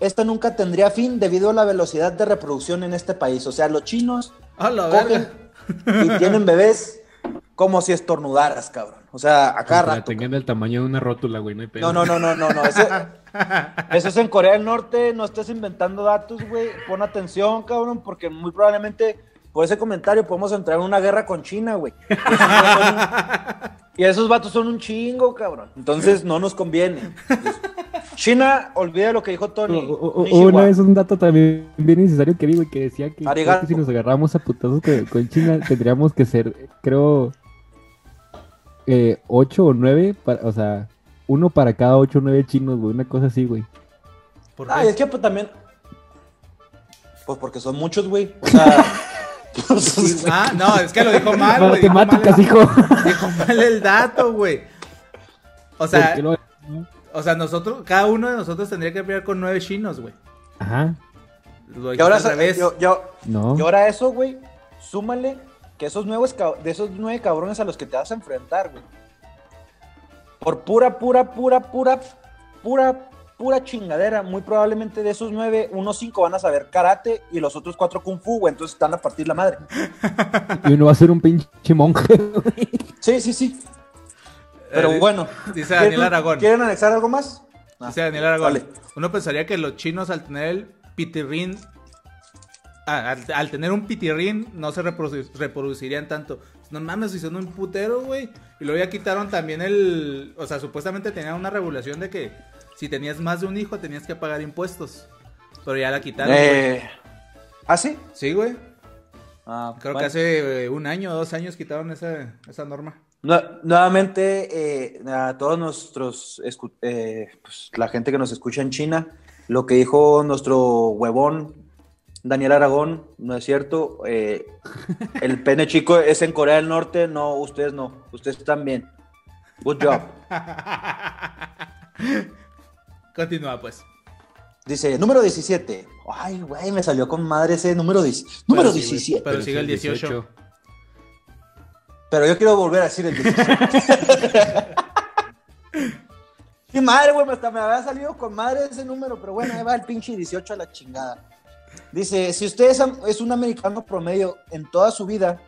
esta nunca tendría fin debido a la velocidad de reproducción en este país. O sea, los chinos cogen verga. y tienen bebés como si estornudaras, cabrón. O sea, a cada Aunque la rato. tengan del tamaño de una rótula, güey, no hay pedo. No, no, no, no, no, no. Eso, eso es en Corea del Norte. No estés inventando datos, güey. Pon atención, cabrón, porque muy probablemente por ese comentario podemos entrar en una guerra con China, güey. Y esos vatos son un- chingo, cabrón. Entonces no nos conviene. Entonces, China, olvida lo que dijo Tony. O- o- o- Nishiwa. una vez un dato también bien necesario que vi, güey, que decía que, si nos agarramos a putazos con, con China, tendríamos que ser, creo, eh, ocho o nueve, para, o sea, uno para cada ocho o nueve chinos, güey, una cosa así, güey. ¿Por Ay, qué? es que pues también. Pues porque son muchos, güey. O sea. pues, Ah, no, es que lo dijo mal, güey. Dijo mal, Matemáticas, el- hijo. dijo mal el dato, güey. O sea, ¿Por qué lo- o sea, nosotros, cada uno de nosotros tendría que pelear con nueve chinos, güey. Ajá, Lo y ahora, al revés. yo, yo, no. Y ahora eso, güey, súmale que esos nuevos de esos nueve cabrones a los que te vas a enfrentar, güey. Por pura, pura, pura, pura, pura, pura chingadera. Muy probablemente de esos nueve, unos cinco van a saber karate y los otros cuatro kung fu, güey. Entonces están a partir la madre. Y uno va a ser un pinche monje, güey. Sí, sí, sí. Pero Eh, bueno. Dice Daniel ¿Quieren- Aragón. ¿Quieren anexar algo más? Ah, Dice Daniel Aragón. dale. Uno pensaría que los chinos al tener el pitirrín. Ah, al, al tener un pitirrín no se reprodu- reproducirían tanto. No mames, son un putero, güey. Y luego ya quitaron también el. O sea, supuestamente tenían una regulación de que si tenías más de un hijo tenías que pagar impuestos. Pero ya la quitaron. Eh, ¿Ah, sí? Sí, güey. Ah, Creo bueno. que hace eh, un año o dos años quitaron esa, esa norma. Nue- nuevamente, eh, a todos nuestros, pues, la gente que nos escucha en China, lo que dijo nuestro huevón Daniel Aragón, no es cierto. eh, el pene chico es en Corea del Norte, no, ustedes no, ustedes también. Good job. Continúa, pues. Dice, número 17. Ay, güey, me salió con madre ese número 10. Número sí, güey. 17. Pero sigue el 18. Pero yo quiero volver a decir el 17. Qué madre, güey, hasta me había salido con madre ese número, pero bueno, ahí va el pinche 18 a la chingada. Dice, si usted es, es un americano promedio en toda su vida,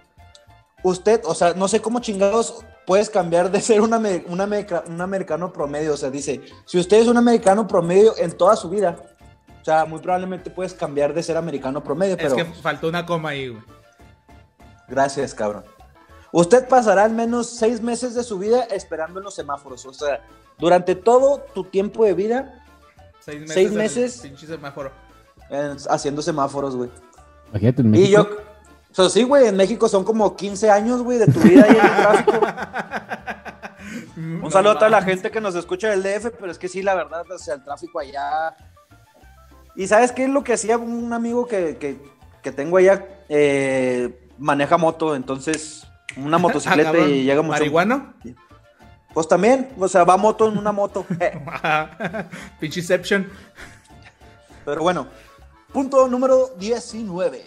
usted, o sea, no sé cómo chingados puedes cambiar de ser un, ame- un america- un americano promedio, o sea, dice, si usted es un americano promedio en toda su vida, o sea, muy probablemente puedes cambiar de ser americano promedio, Es pero... que faltó una coma ahí, güey. Gracias, cabrón. Usted pasará al menos seis meses de su vida esperando en los semáforos. O sea, durante todo tu tiempo de vida Seis meses. Seis meses. Pinche semáforo. Eh, haciendo semáforos, güey. Imagínate, en Y México. yo, o sea, sí, güey, en México son como 15 años, güey, de tu vida ahí en el tráfico. Un saludo a toda la gente que nos escucha del DF, pero es que sí, la verdad, o sea, el tráfico allá. ¿Y sabes qué es lo que hacía un amigo que, que- que tengo allá? Eh, maneja moto, entonces, una motocicleta Ah, y llega mucho. ¿Marihuano? Pues también, o sea, va moto en una moto. Pincheception. Pero bueno, punto número 19.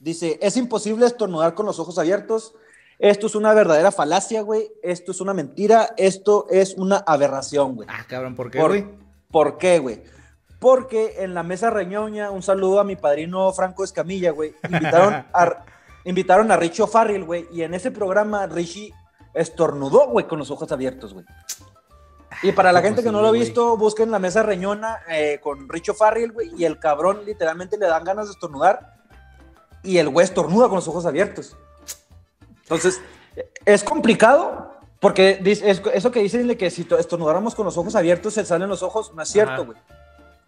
Dice, es imposible estornudar con los ojos abiertos. Esto es una verdadera falacia, güey. Esto es una mentira. Esto es una aberración, güey. Ah, cabrón, ¿por qué, ¿Por, güey? ¿Por qué, güey? Porque en la mesa reñoña, un saludo a mi padrino Franco Escamilla, güey. Invitaron a, invitaron a Richie O'Farrill, güey. Y en ese programa Richie estornudó, güey, con los ojos abiertos, güey. Y para la ¿Cómo gente que no lo ha visto, busquen la mesa reñona eh, con Richo Farrell, güey, y el cabrón literalmente le dan ganas de estornudar y el güey estornuda con los ojos abiertos. Entonces, es complicado porque eso que dicen de que si to- estornudáramos con los ojos abiertos se salen los ojos, no es cierto, güey.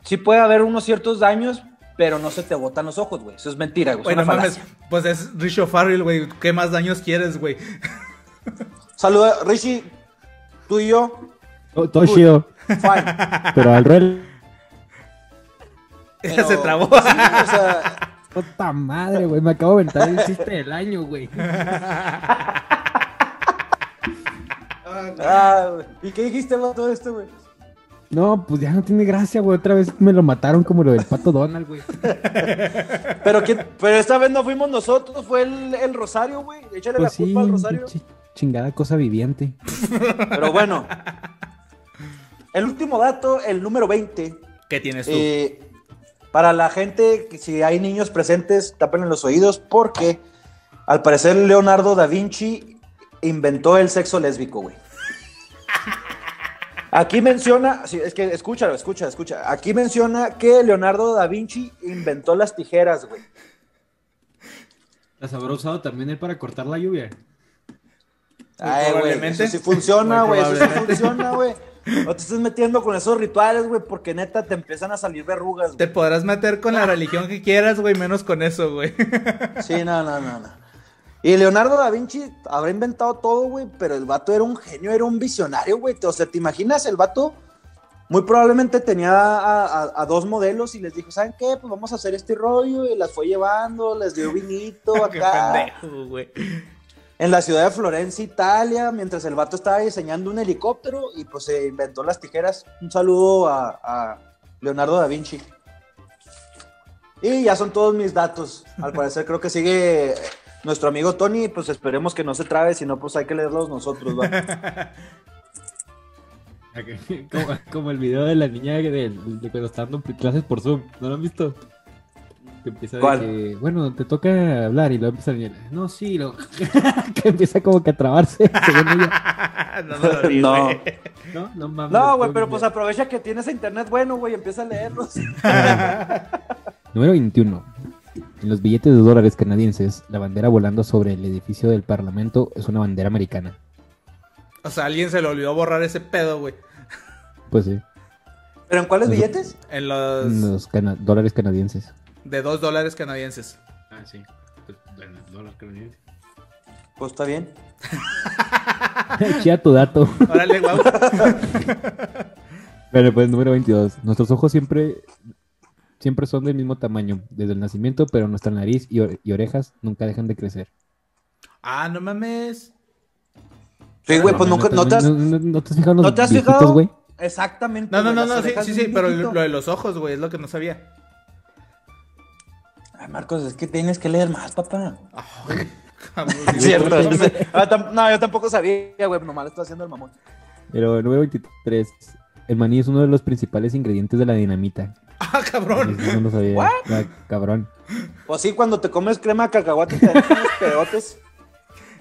Sí puede haber unos ciertos daños, pero no se te botan los ojos, güey. Eso es mentira, güey. Bueno, mames, pues es Richo Farrell, güey. ¿Qué más daños quieres, güey? Saluda, Richie, tú y yo, Todo, todo chido. fine. Pero al real. Ella Pero- se trabó. Sí, o sea, Puta madre, güey. Me acabo de aventar el chiste del año, güey. ah, güey. ¿y qué dijiste de todo esto, güey? No, pues ya no tiene gracia, güey. Otra vez me lo mataron como lo del pato Donald, güey. Pero, ¿quién- pero esta vez no fuimos nosotros, fue el, el Rosario, güey. Échale Pues la sí, culpa al Rosario. chingada cosa viviente. Pero bueno. El último dato, el número 20. ¿Qué tienes tú? eh, para la gente, que si hay niños presentes, tapen los oídos porque al parecer Leonardo da Vinci inventó el sexo lésbico, güey. Aquí menciona, sí, es que escúchalo, escucha, escucha. Aquí menciona que Leonardo da Vinci inventó las tijeras, güey. ¿Las habrá usado también él para cortar la lluvia? Ay, güey, eso sí funciona, güey, eso sí funciona, güey. No te estés metiendo con esos rituales, güey, porque neta te empiezan a salir verrugas, Te güey. podrás meter con la religión que quieras, güey, menos con eso, güey. Sí, no, no, no, no. Y Leonardo da Vinci habrá inventado todo, güey, pero el vato era un genio, era un visionario, güey. O sea, ¿te imaginas? El vato muy probablemente tenía a, a- a dos modelos y les dijo, ¿saben qué? Pues vamos a hacer este rollo y las fue llevando, les dio vinito Qué acá. pendejo, güey. En la ciudad de Florencia, Italia, mientras el vato estaba diseñando un helicóptero y pues se inventó las tijeras. Un saludo a, Leonardo da Vinci. Y ya son todos mis datos. Al parecer creo que sigue nuestro amigo Tony, pues esperemos que no se trabe, si no pues hay que leerlos nosotros, ¿va? Como, como el video de la niña de, de cuando está dando clases por Zoom. ¿No lo han visto? Que empieza de ¿Cuál? que, bueno, te toca hablar y luego empieza la niña. No, sí, lo... que empieza como que a trabarse. no, no, lo No. güey. No, no mames. No, güey, pero pues aprovecha que tienes internet bueno, güey, empieza a leerlos. Número 21. En los billetes de dólares canadienses, la bandera volando sobre el edificio del Parlamento es una bandera americana. O sea, alguien se le olvidó borrar ese pedo, güey. Pues sí, ¿Pero en cuáles billetes? En los los cana- dólares canadienses. De dos dólares canadienses. Ah, sí. Pues, no creo ni. Pues está bien. Chía tu dato. Órale, guau. Bueno, pues número 22. Nuestros ojos siempre, siempre son del mismo tamaño desde el nacimiento, pero nuestra nariz y, ore- y orejas nunca dejan de crecer. Ah, no mames. Sí, güey, pues nunca, ¿No, no te has, no- no- no te has fijado en los ¿no te has viejitos, fijado? güey? Exactamente. No, no, güey, no, no, sí, sí, sí, pero lo de los ojos, güey, es lo que no sabía. Ay, Marcos, es que tienes que leer más, papá. Cabrón, Cierto. Ah, no, yo tampoco sabía, güey, nomás le estoy haciendo el mamón. Pero número 23. El maní es uno de los principales ingredientes de la dinamita. Ah, cabrón. No lo sabía. What? Ah, cabrón. Pues sí, cuando te comes crema de cacahuate te dan unos pedotes.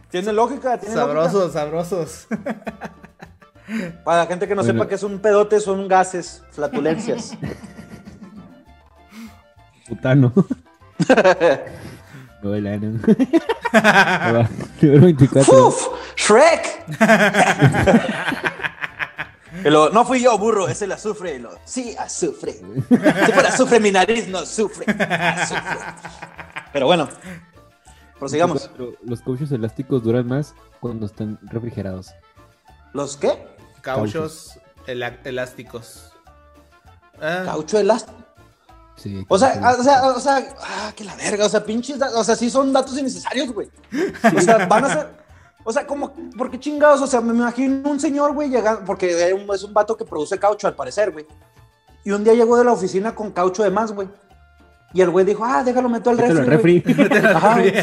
Tiene lógica, tiene Sabrosos, sabrosos. lógica. Para la gente que no Bueno. sepa qué es un pedote, son gases, flatulencias. Putano. Hola, no. Ahí va. Número 24. ¡Uf! ¡Shrek! No fui yo, burro, es el azufre. Sí, azufre. Si fuera azufre, mi nariz no sufre. Azufre. Pero bueno, prosigamos. 24. Los cauchos elásticos duran más cuando están refrigerados. ¿Los qué? Cauchos elásticos. Ah, Caucho elástico. Sí, O sea, cauchos o sea, o sea, ah, que la verga, o sea, pinches, o sea, sí son datos innecesarios, güey. O sea, van a ser, o sea, como, ¿por qué chingados? O sea, me imagino un señor, güey, llegando, porque es un, vato que produce caucho, al parecer, güey. Y un día llegó de la oficina con caucho de más, güey. Y el güey dijo, ah, déjalo, meto al refri, refri.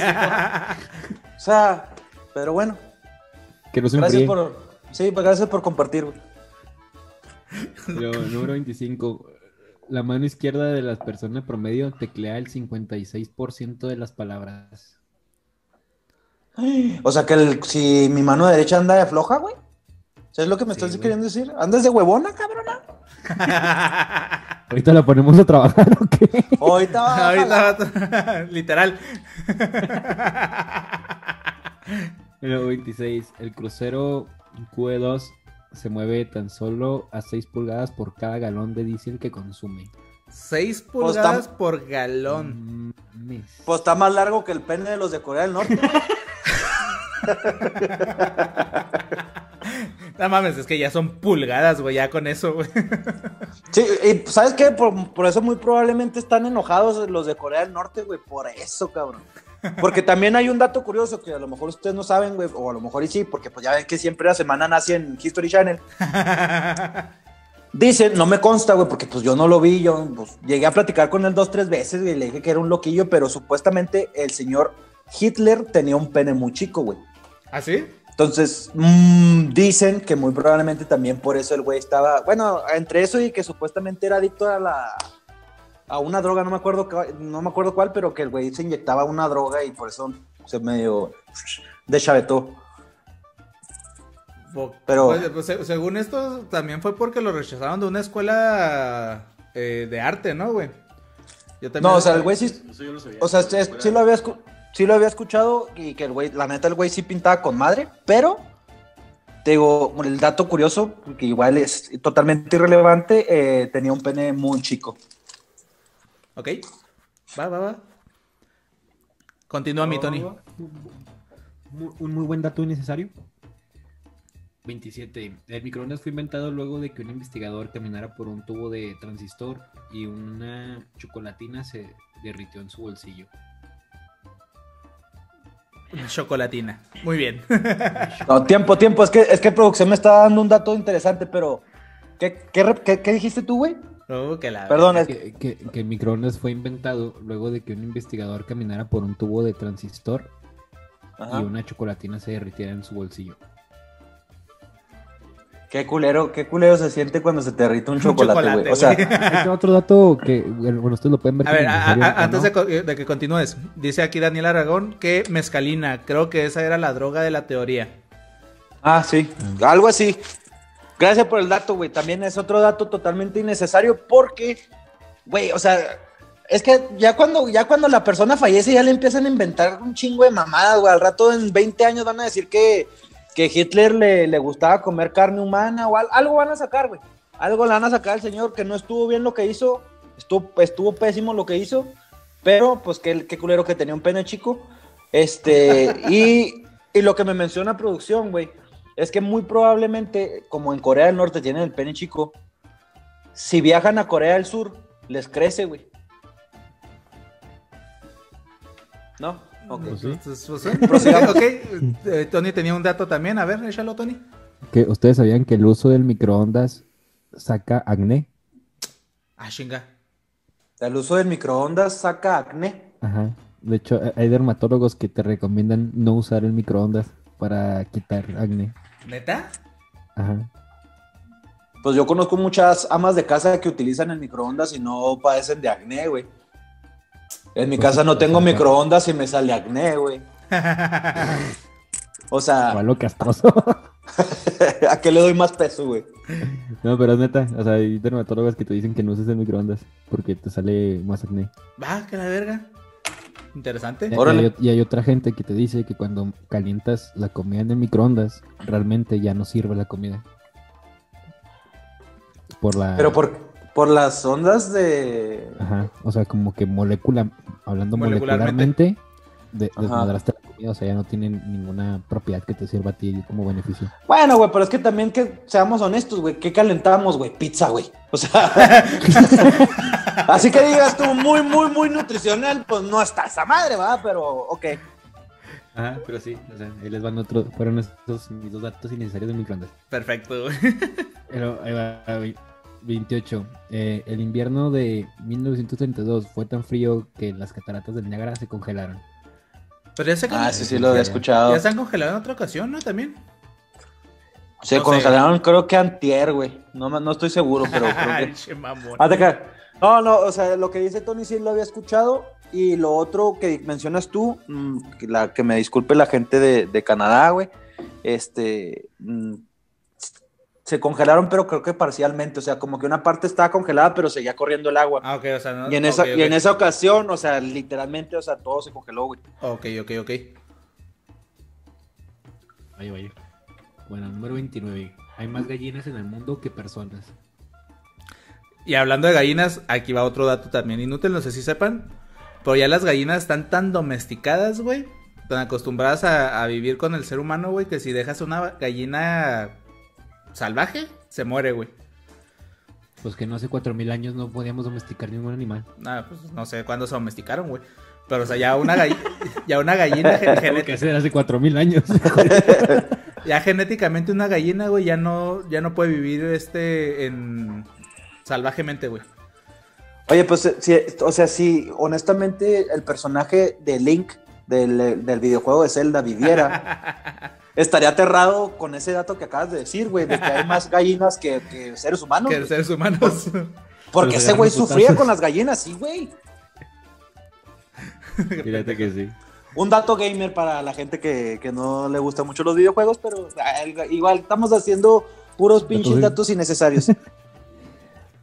O sea, pero bueno, que no se gracias por, sí, pues, gracias por compartir, güey. Pero, número 25. La mano izquierda de las personas promedio teclea el 56% de las palabras. O sea, que el- si mi mano derecha anda de floja, güey. ¿Sabes lo que me Sí, estás güey. queriendo decir? ¿Andas de huevona, cabrona? Ahorita la ponemos a trabajar, ¿o qué? Ahorita va a. Ahorita, literal. Número 26. El crucero QE2 se mueve tan solo a 6 pulgadas por cada galón de diésel que consume. 6 Pues, pulgadas por galón. Mames. Pues está más largo que el pene de los de Corea del Norte. No mames, es que ya son pulgadas, güey, ya con eso, güey. Sí, y ¿sabes qué? Por, por eso muy probablemente están enojados los de Corea del Norte, güey. Por eso, cabrón. Porque también hay un dato curioso que a lo mejor ustedes no saben, güey, o a lo mejor y sí, porque pues ya ven que siempre la semana nace en History Channel. Dicen, no me consta, güey, porque pues yo no lo vi, yo pues, llegué a platicar con él dos, tres veces, y le dije que era un loquillo, pero supuestamente el señor Hitler tenía un pene muy chico, güey. ¿Ah, sí? Entonces, mm, dicen que muy probablemente también por eso el güey estaba, bueno, entre eso y que supuestamente era adicto a la a una droga, no me acuerdo no me acuerdo cuál, pero que el güey se inyectaba una droga y por eso se medio deschavetó. Pero- pues, pues, se- según esto, también fue porque lo rechazaron de una escuela eh, de arte, ¿no, güey? Yo también. No, o sea, el güey sí, Eso yo lo sabía. o sea, sí, sí lo había sí lo había escuchado y que el güey, la neta el güey sí pintaba con madre, pero te digo, el dato curioso, que igual es totalmente irrelevante, eh, tenía un pene muy chico. Ok. Va, va, va. Continúa mi Tony. Muy- Un muy buen dato innecesario. 27. El microondas fue inventado luego de que un investigador caminara por un tubo de transistor y una chocolatina se derritió en su bolsillo. Chocolatina. Muy bien. No, tiempo, tiempo. Es que, es que producción me está dando un dato interesante, pero. ¿Qué, qué, qué- qué dijiste tú, güey? Oh, que la Perdón, es- Que, que- que el microondas fue inventado luego de que un investigador caminara por un tubo de transistor Ajá. y una chocolatina se derritiera en su bolsillo. Qué culero, qué culero se siente cuando se te derrite un chocolate, chocolate, güey. O sea, está otro dato que, bueno, ustedes lo pueden ver. A ver, a- a- antes no. de, eh, de que continúes, dice aquí Daniel Aragón que mezcalina, creo que esa era la droga de la teoría. ah, sí, algo así. Gracias por el dato, güey. También es otro dato totalmente innecesario porque, güey, o sea, es que ya cuando, ya cuando la persona fallece ya le empiezan a inventar un chingo de mamadas, güey. Al rato en 20 años van a decir que, que Hitler le, le gustaba comer carne humana o al- algo van a sacar, güey. Algo le van a sacar al señor que no estuvo bien lo que hizo, estuvo, estuvo pésimo lo que hizo, pero pues qué, qué culero que tenía un pene chico. Este, y, y lo que me menciona producción, güey, es que muy probablemente, como en Corea del Norte tienen el pene chico, si viajan a Corea del Sur, les crece, güey. ¿No? Ok. Pues sí. Pues, sí. Prosigamos. ok, eh, Tony tenía un dato también, a ver, échalo, Tony. Que ustedes sabían que el uso del microondas saca acné. Ah, chinga. El uso del microondas saca acné. Ajá. De hecho, hay dermatólogos que te recomiendan no usar el microondas para quitar acné. ¿Neta? Ajá. Pues yo conozco muchas amas de casa que utilizan el microondas y no padecen de acné, güey. En mi Pues casa no pues, tengo microondas y me sale acné, güey. O sea, O algo castroso. ¿a qué le doy más peso, güey? no, pero es neta. O sea, hay dermatólogos que te dicen que no uses el microondas porque te sale más acné. Va, que la verga. Interesante. Y- hay, y hay otra gente que te dice que cuando calientas la comida en el microondas, realmente ya no sirve la comida. Por la... Pero por, por las ondas de... Ajá, o sea, como que molécula, hablando Molecularmente. molecularmente, de, desmadraste la comida, o sea, ya no tienen ninguna propiedad que te sirva a ti como beneficio. Bueno, güey, pero es que también que seamos honestos, güey. ¿Qué calentamos, güey? Pizza, güey. O sea... así que digas tú, muy, muy, muy nutricional, pues no está esa madre, va, pero ok. Ajá, pero sí, o sea, ahí les van otros, fueron estos mis dos datos innecesarios del microondas. Perfecto. Pero ahí va, ve- 28. Eh, el invierno de 1932 fue tan frío que las cataratas del Niágara se congelaron. Pero ya se, Ah, sí, sí, lo había ya escuchado. se han congelado en otra ocasión, ¿no? También. Se no sé. congelaron, creo que antier, güey. No, no estoy seguro, pero creo que... Che, mamón. Ah, cae. No, no, o sea, lo que dice Tony sí lo había escuchado. Y lo otro que mencionas tú, mm, que, la, que me disculpe la gente de, de Canadá, güey. Este. Se congelaron, pero creo que parcialmente. O sea, como que una parte estaba congelada, pero seguía corriendo el agua. Ah, ok, o sea, no. y, en esa, y en esa ocasión, o sea, literalmente, o sea, todo se congeló, güey. Ok, ok, ok. Vaya, vaya. Bueno, número 29. Hay más gallinas en el mundo que personas. Y hablando de gallinas, aquí va otro dato también inútil, no sé si sepan. Pero ya las gallinas están tan domesticadas, güey. Tan acostumbradas a, a vivir con el ser humano, güey, que si dejas una gallina salvaje, se muere, güey. Pues que no hace 4000 años no podíamos domesticar ningún animal. Nada, pues no sé cuándo se domesticaron, güey. Pero, o sea, ya una, galli- ya una gallina gen- Tengo genet- que hacer hace 4000 años. ya genéticamente una gallina, güey, ya no, ya no puede vivir este en salvajemente, güey. Oye, pues, eh, sí, o sea, si honestamente el personaje de Link del, del videojuego de Zelda viviera, estaría aterrado con ese dato que acabas de decir, güey, de que hay más gallinas que, que seres humanos. que seres humanos. Porque ese se güey sufría con las gallinas, sí, güey. Fíjate que sí. Un dato gamer para la gente que, que no le gustan mucho los videojuegos, pero ah, igual estamos haciendo puros pinches Datos- innecesarios.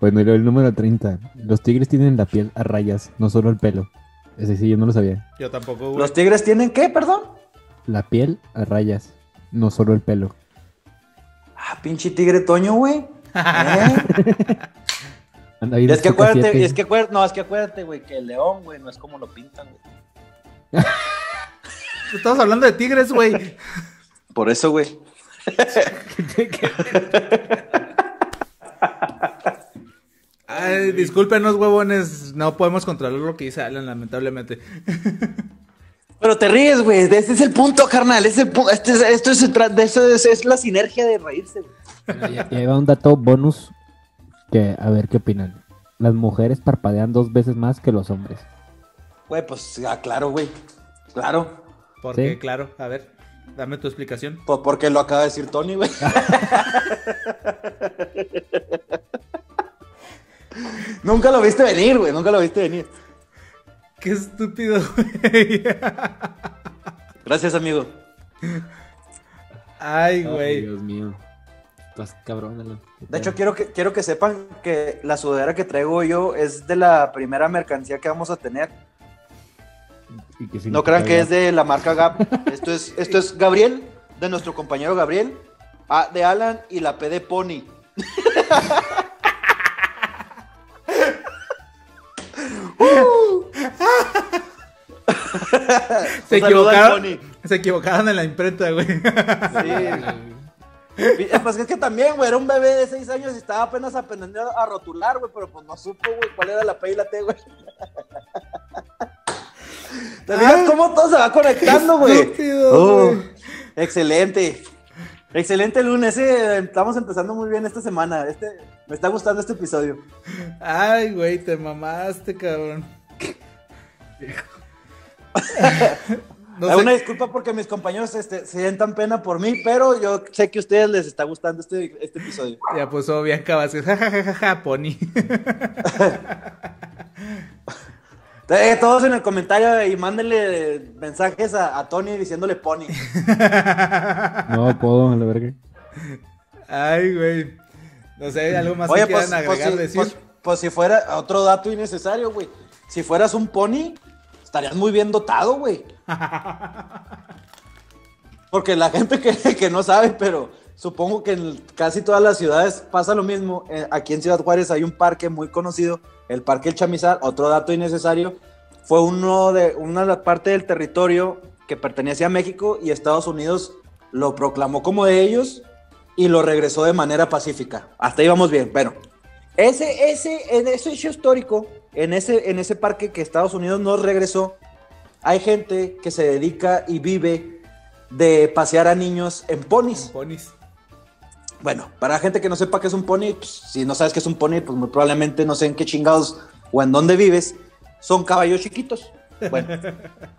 Bueno, el número 30. Los tigres tienen la piel a rayas, no solo el pelo. Ese sí, yo no lo sabía. Yo tampoco, güey. ¿Los tigres tienen qué, perdón? La piel a rayas, no solo el pelo. Ah, pinche tigre Toño, güey. ¿Eh? Y es que acuérdate, siete. es que acuérdate, no, es que acuérdate, güey, que el león, güey, no es como lo pintan, güey. Estamos hablando de tigres, güey. Por eso, güey. Ay, discúlpenos, huevones. No podemos controlar lo que dice Alan, lamentablemente. Pero te ríes, güey. Ese es el punto, carnal. Es el pu- este es- esto es, tra- de eso es, es la sinergia de reírse, güey. Y ahí va un dato bonus que, a ver qué opinan. Las mujeres parpadean dos veces más que los hombres. Güey, pues, ah, claro, güey. Claro. Porque, Sí. claro, a ver, dame tu explicación. Pues porque lo acaba de decir Tony, güey. Nunca lo viste venir, güey. Nunca lo viste venir. Qué estúpido, güey. Gracias, amigo. Ay, Ay, güey. Dios mío. Estás cabrón, Alan. De hecho, quiero que, quiero que sepan que la sudadera que traigo yo es de la primera mercancía que vamos a tener. Y que No crean que es de la marca Gap. Esto es, esto es Gabriel, de nuestro compañero Gabriel, A de Alan y la P de Pony. Se equivocaron. Se equivocaron en la imprenta, güey. Sí. Pues es que también, güey, era un bebé de 6 años y estaba apenas aprendiendo a rotular, güey, pero pues no supo, güey, cuál era la P y la T, güey. ¿Te fijas cómo todo se va conectando, güey? Oh, excelente. Excelente lunes, eh. Estamos empezando muy bien esta semana. Este, me está gustando este episodio. Ay, güey, te mamaste, cabrón. No sé- Una disculpa porque mis compañeros este, se sientan pena por mí, pero yo sé que a ustedes les está gustando este, este episodio. Ya puso Bianca Vázquez. Ja, ja, ja, ja, ja, pony. Eh, todos en el comentario y mándenle mensajes a, a Tony diciéndole Pony. No puedo, la verga. Ay, güey. No sé, algo más Oye, que pues, quieran pues, agregar, decir. pues- pues si fuera otro dato innecesario, güey. Si fueras un pony, estarías muy bien dotado, güey. Porque la gente que, que no sabe, pero supongo que en casi todas las ciudades pasa lo mismo. Eh, aquí en Ciudad Juárez hay un parque muy conocido, el Parque El Chamizal. Otro dato innecesario, fue uno de una parte del territorio que pertenecía a México y Estados Unidos lo proclamó como de ellos y lo regresó de manera pacífica. Hasta ahí vamos bien. Bueno, ese, ese, ese hecho histórico, en ese, en ese parque que Estados Unidos nos regresó, hay gente que se dedica y vive de pasear a niños en ponis. Ponis. Bueno, para la gente que no sepa qué es un pony, pues, si no sabes qué es un pony, pues muy probablemente no sé en qué chingados o en dónde vives, son caballos chiquitos. Bueno,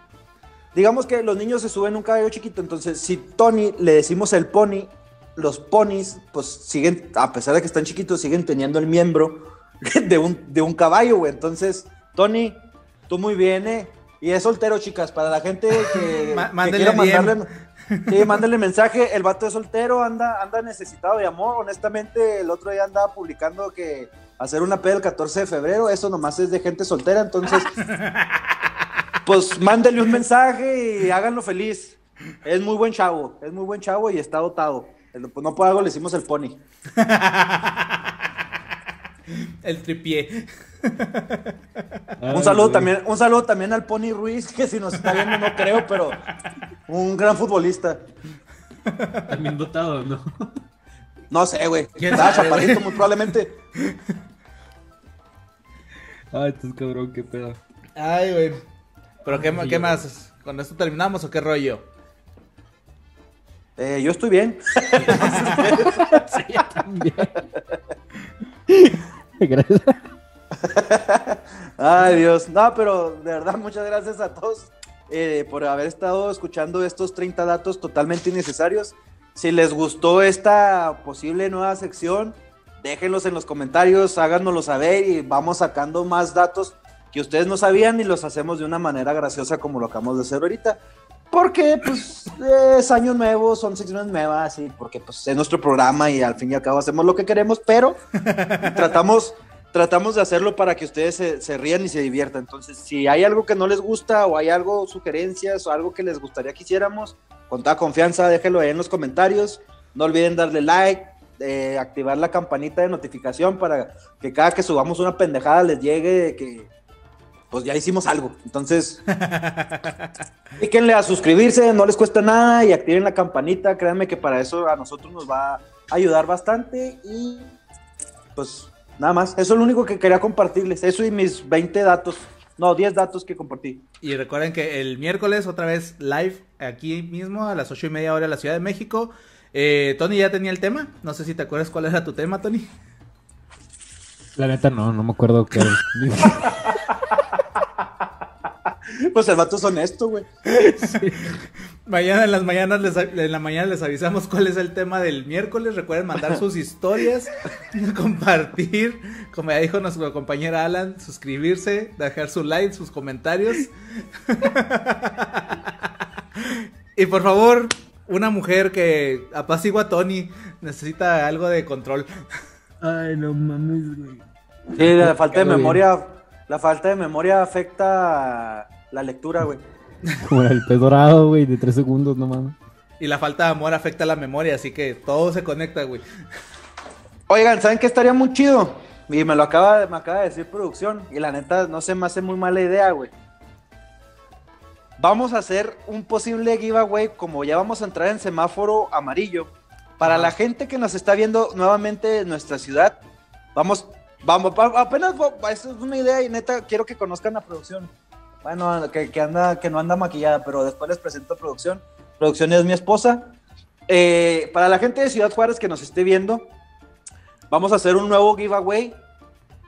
digamos que los niños se suben a un caballo chiquito, entonces si Tony le decimos el pony, los ponis, pues siguen, a pesar de que están chiquitos, siguen teniendo el miembro de un, de un caballo, güey. Entonces, Tony, tú muy bien, ¿eh? Y es soltero, chicas, para la gente que, que quiera mandarle, Sí, mándale mensaje. El vato es soltero, anda, anda necesitado de amor. Honestamente, el otro día andaba publicando que hacer una peda el 14 de febrero, eso nomás es de gente soltera. Entonces, pues mándele un mensaje y háganlo feliz. Es muy buen chavo, es muy buen chavo y está dotado. No por algo le hicimos el pony. El tripié. Un saludo también, un saludo también al Pony Ruiz, que si nos está viendo no creo, pero un gran futbolista. También dotado, ¿no? No sé, güey. ¿Quién Estaba chaparrito, muy probablemente. Ay, estás cabrón, qué pedo. Ay, güey. ¿Pero qué, qué más? ¿Con esto terminamos o qué rollo? Eh, yo estoy bien. Sí, yo también. Gracias. Ay, Dios. No, pero de verdad, muchas gracias a todos eh, por haber estado escuchando estos 30 datos totalmente innecesarios. Si les gustó esta posible nueva sección, déjenlos en los comentarios, háganoslo saber y vamos sacando más datos que ustedes no sabían y los hacemos de una manera graciosa como lo acabamos de hacer ahorita. Porque, pues, es año nuevo, son secciones nuevas y porque, pues, es nuestro programa y al fin y al cabo hacemos lo que queremos, pero tratamos, tratamos de hacerlo para que ustedes se, se rían y se diviertan. Entonces, si hay algo que no les gusta o hay algo, sugerencias o algo que les gustaría que hiciéramos, con toda confianza, déjenlo ahí en los comentarios. No olviden darle like, eh, activar la campanita de notificación para que cada que subamos una pendejada les llegue que pues ya hicimos algo. Entonces, píquenle a suscribirse, no les cuesta nada y activen la campanita. Créanme que para eso a nosotros nos va a ayudar bastante y pues nada más. Eso es lo único que quería compartirles. Eso y mis 20 datos, no, 10 datos que compartí. Y recuerden que el miércoles otra vez live aquí mismo a las ocho y media hora en la Ciudad de México. Eh, Tony ya tenía el tema. No sé si te acuerdas cuál era tu tema, Tony. La neta, no, no me acuerdo qué. Pues el vato es honesto, güey. Mañana en las mañanas les, en la mañana les avisamos cuál es el tema del miércoles. Recuerden mandar sus historias, compartir, como ya dijo nuestra compañera Alan, suscribirse, dejar su like, sus comentarios. y por favor, una mujer que apacigua a Tony necesita algo de control. Ay, no mames, güey. Sí, la falta de memoria, la falta de memoria afecta la lectura, güey. Como el pez dorado, güey, de tres segundos, no mames. Y la falta de amor afecta la memoria, así que todo se conecta, güey. Oigan, ¿saben qué estaría muy chido? Y me lo acaba, me acaba de decir producción. Y la neta, no se me hace muy mala idea, güey. Vamos a hacer un posible giveaway, como ya vamos a entrar en semáforo amarillo. Para la gente que nos está viendo nuevamente en nuestra ciudad, vamos, vamos, apenas, esto es una idea y neta, quiero que conozcan a producción. Bueno, que, que anda, que no anda maquillada, pero después les presento producción. Producción es mi esposa. Eh, para la gente de Ciudad Juárez que nos esté viendo, vamos a hacer un nuevo giveaway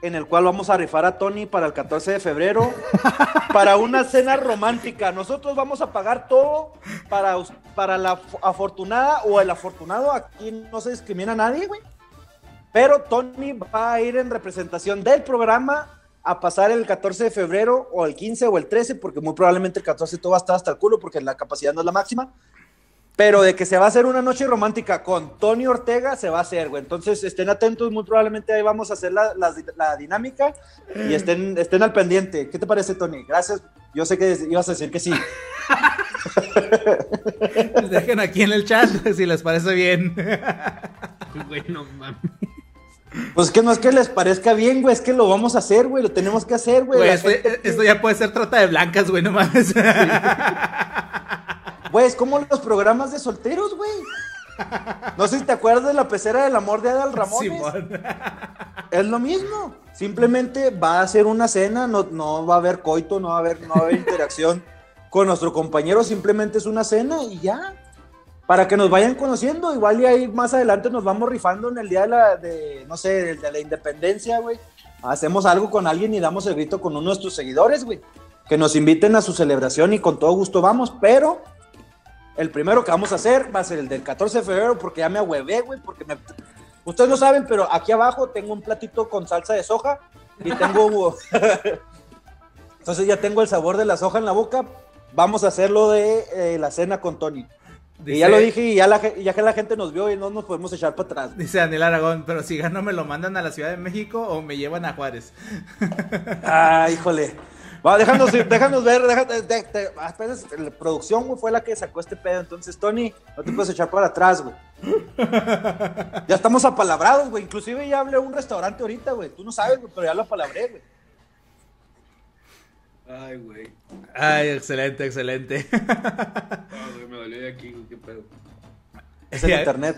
en el cual vamos a rifar a Tony para el 14 de febrero para una cena romántica. Nosotros vamos a pagar todo para, para la af- afortunada o el afortunado. Aquí no se discrimina a nadie, güey. Pero Tony va a ir en representación del programa a pasar el 14 de febrero o el 15 o el 13, porque muy probablemente el 14 todo va a estar hasta el culo porque la capacidad no es la máxima. Pero de que se va a hacer una noche romántica con Tony Ortega, se va a hacer, güey. Entonces estén atentos, muy probablemente ahí vamos a hacer la, la- la dinámica y estén, estén al pendiente. ¿Qué te parece, Tony? Gracias. Yo sé que ibas a decir que sí. Dejen aquí en el chat si les parece bien. Güey, no mames. Pues que no es que les parezca bien, güey, es que lo vamos a hacer, güey. Lo tenemos que hacer, güey. Güey, La esto, gente- esto ya puede ser trata de blancas, güey, no mames. Güey, es como los programas de solteros, güey. No sé si te acuerdas de la pecera del amor de Adal Ramones. Simón. Es lo mismo. Simplemente va a ser una cena, no, no va a haber coito, no va a haber, no va a haber interacción con nuestro compañero, simplemente es una cena y ya. Para que nos vayan conociendo, igual y ahí más adelante nos vamos rifando en el día de la, de, no sé, de, de la independencia, güey. Hacemos algo con alguien y damos el grito con uno de nuestros seguidores, güey. Que nos inviten a su celebración y con todo gusto vamos, pero el primero que vamos a hacer va a ser el del 14 de febrero porque ya me ahuevé, güey, porque me... Ustedes no saben, pero aquí abajo tengo un platito con salsa de soja y tengo... Entonces ya tengo el sabor de la soja en la boca. Vamos a hacerlo de eh, la cena con Tony. Y ya lo dije y ya, la, ya que la gente nos vio y no nos podemos echar para atrás. Dice Daniel Aragón, pero si gano me lo mandan a la Ciudad de México o me llevan a Juárez. Ah, híjole. Va, déjanos, déjanos ver, apenas la producción fue la que sacó este pedo, entonces Tony, no te puedes echar para atrás, güey. ya estamos apalabrados, güey, inclusive ya hablé de un restaurante ahorita, güey, tú no sabes, güey, pero ya lo apalabré, güey. Ay, güey. Ay, excelente, excelente. Ay, me dolió de aquí, güey, qué pedo. Es el internet.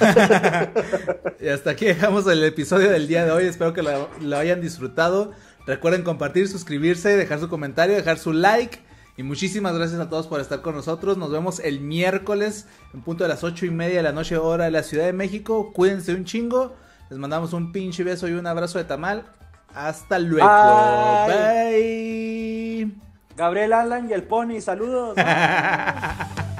y hasta aquí dejamos el episodio del día de hoy. Espero que lo, lo hayan disfrutado. Recuerden compartir, suscribirse, dejar su comentario, dejar su like. Y muchísimas gracias a todos por estar con nosotros. Nos vemos el miércoles en punto de las ocho y media de la noche, hora de la Ciudad de México. Cuídense un chingo. Les mandamos un pinche beso y un abrazo de tamal. Hasta luego. Bye. Gabriel Alan y el Pony, saludos.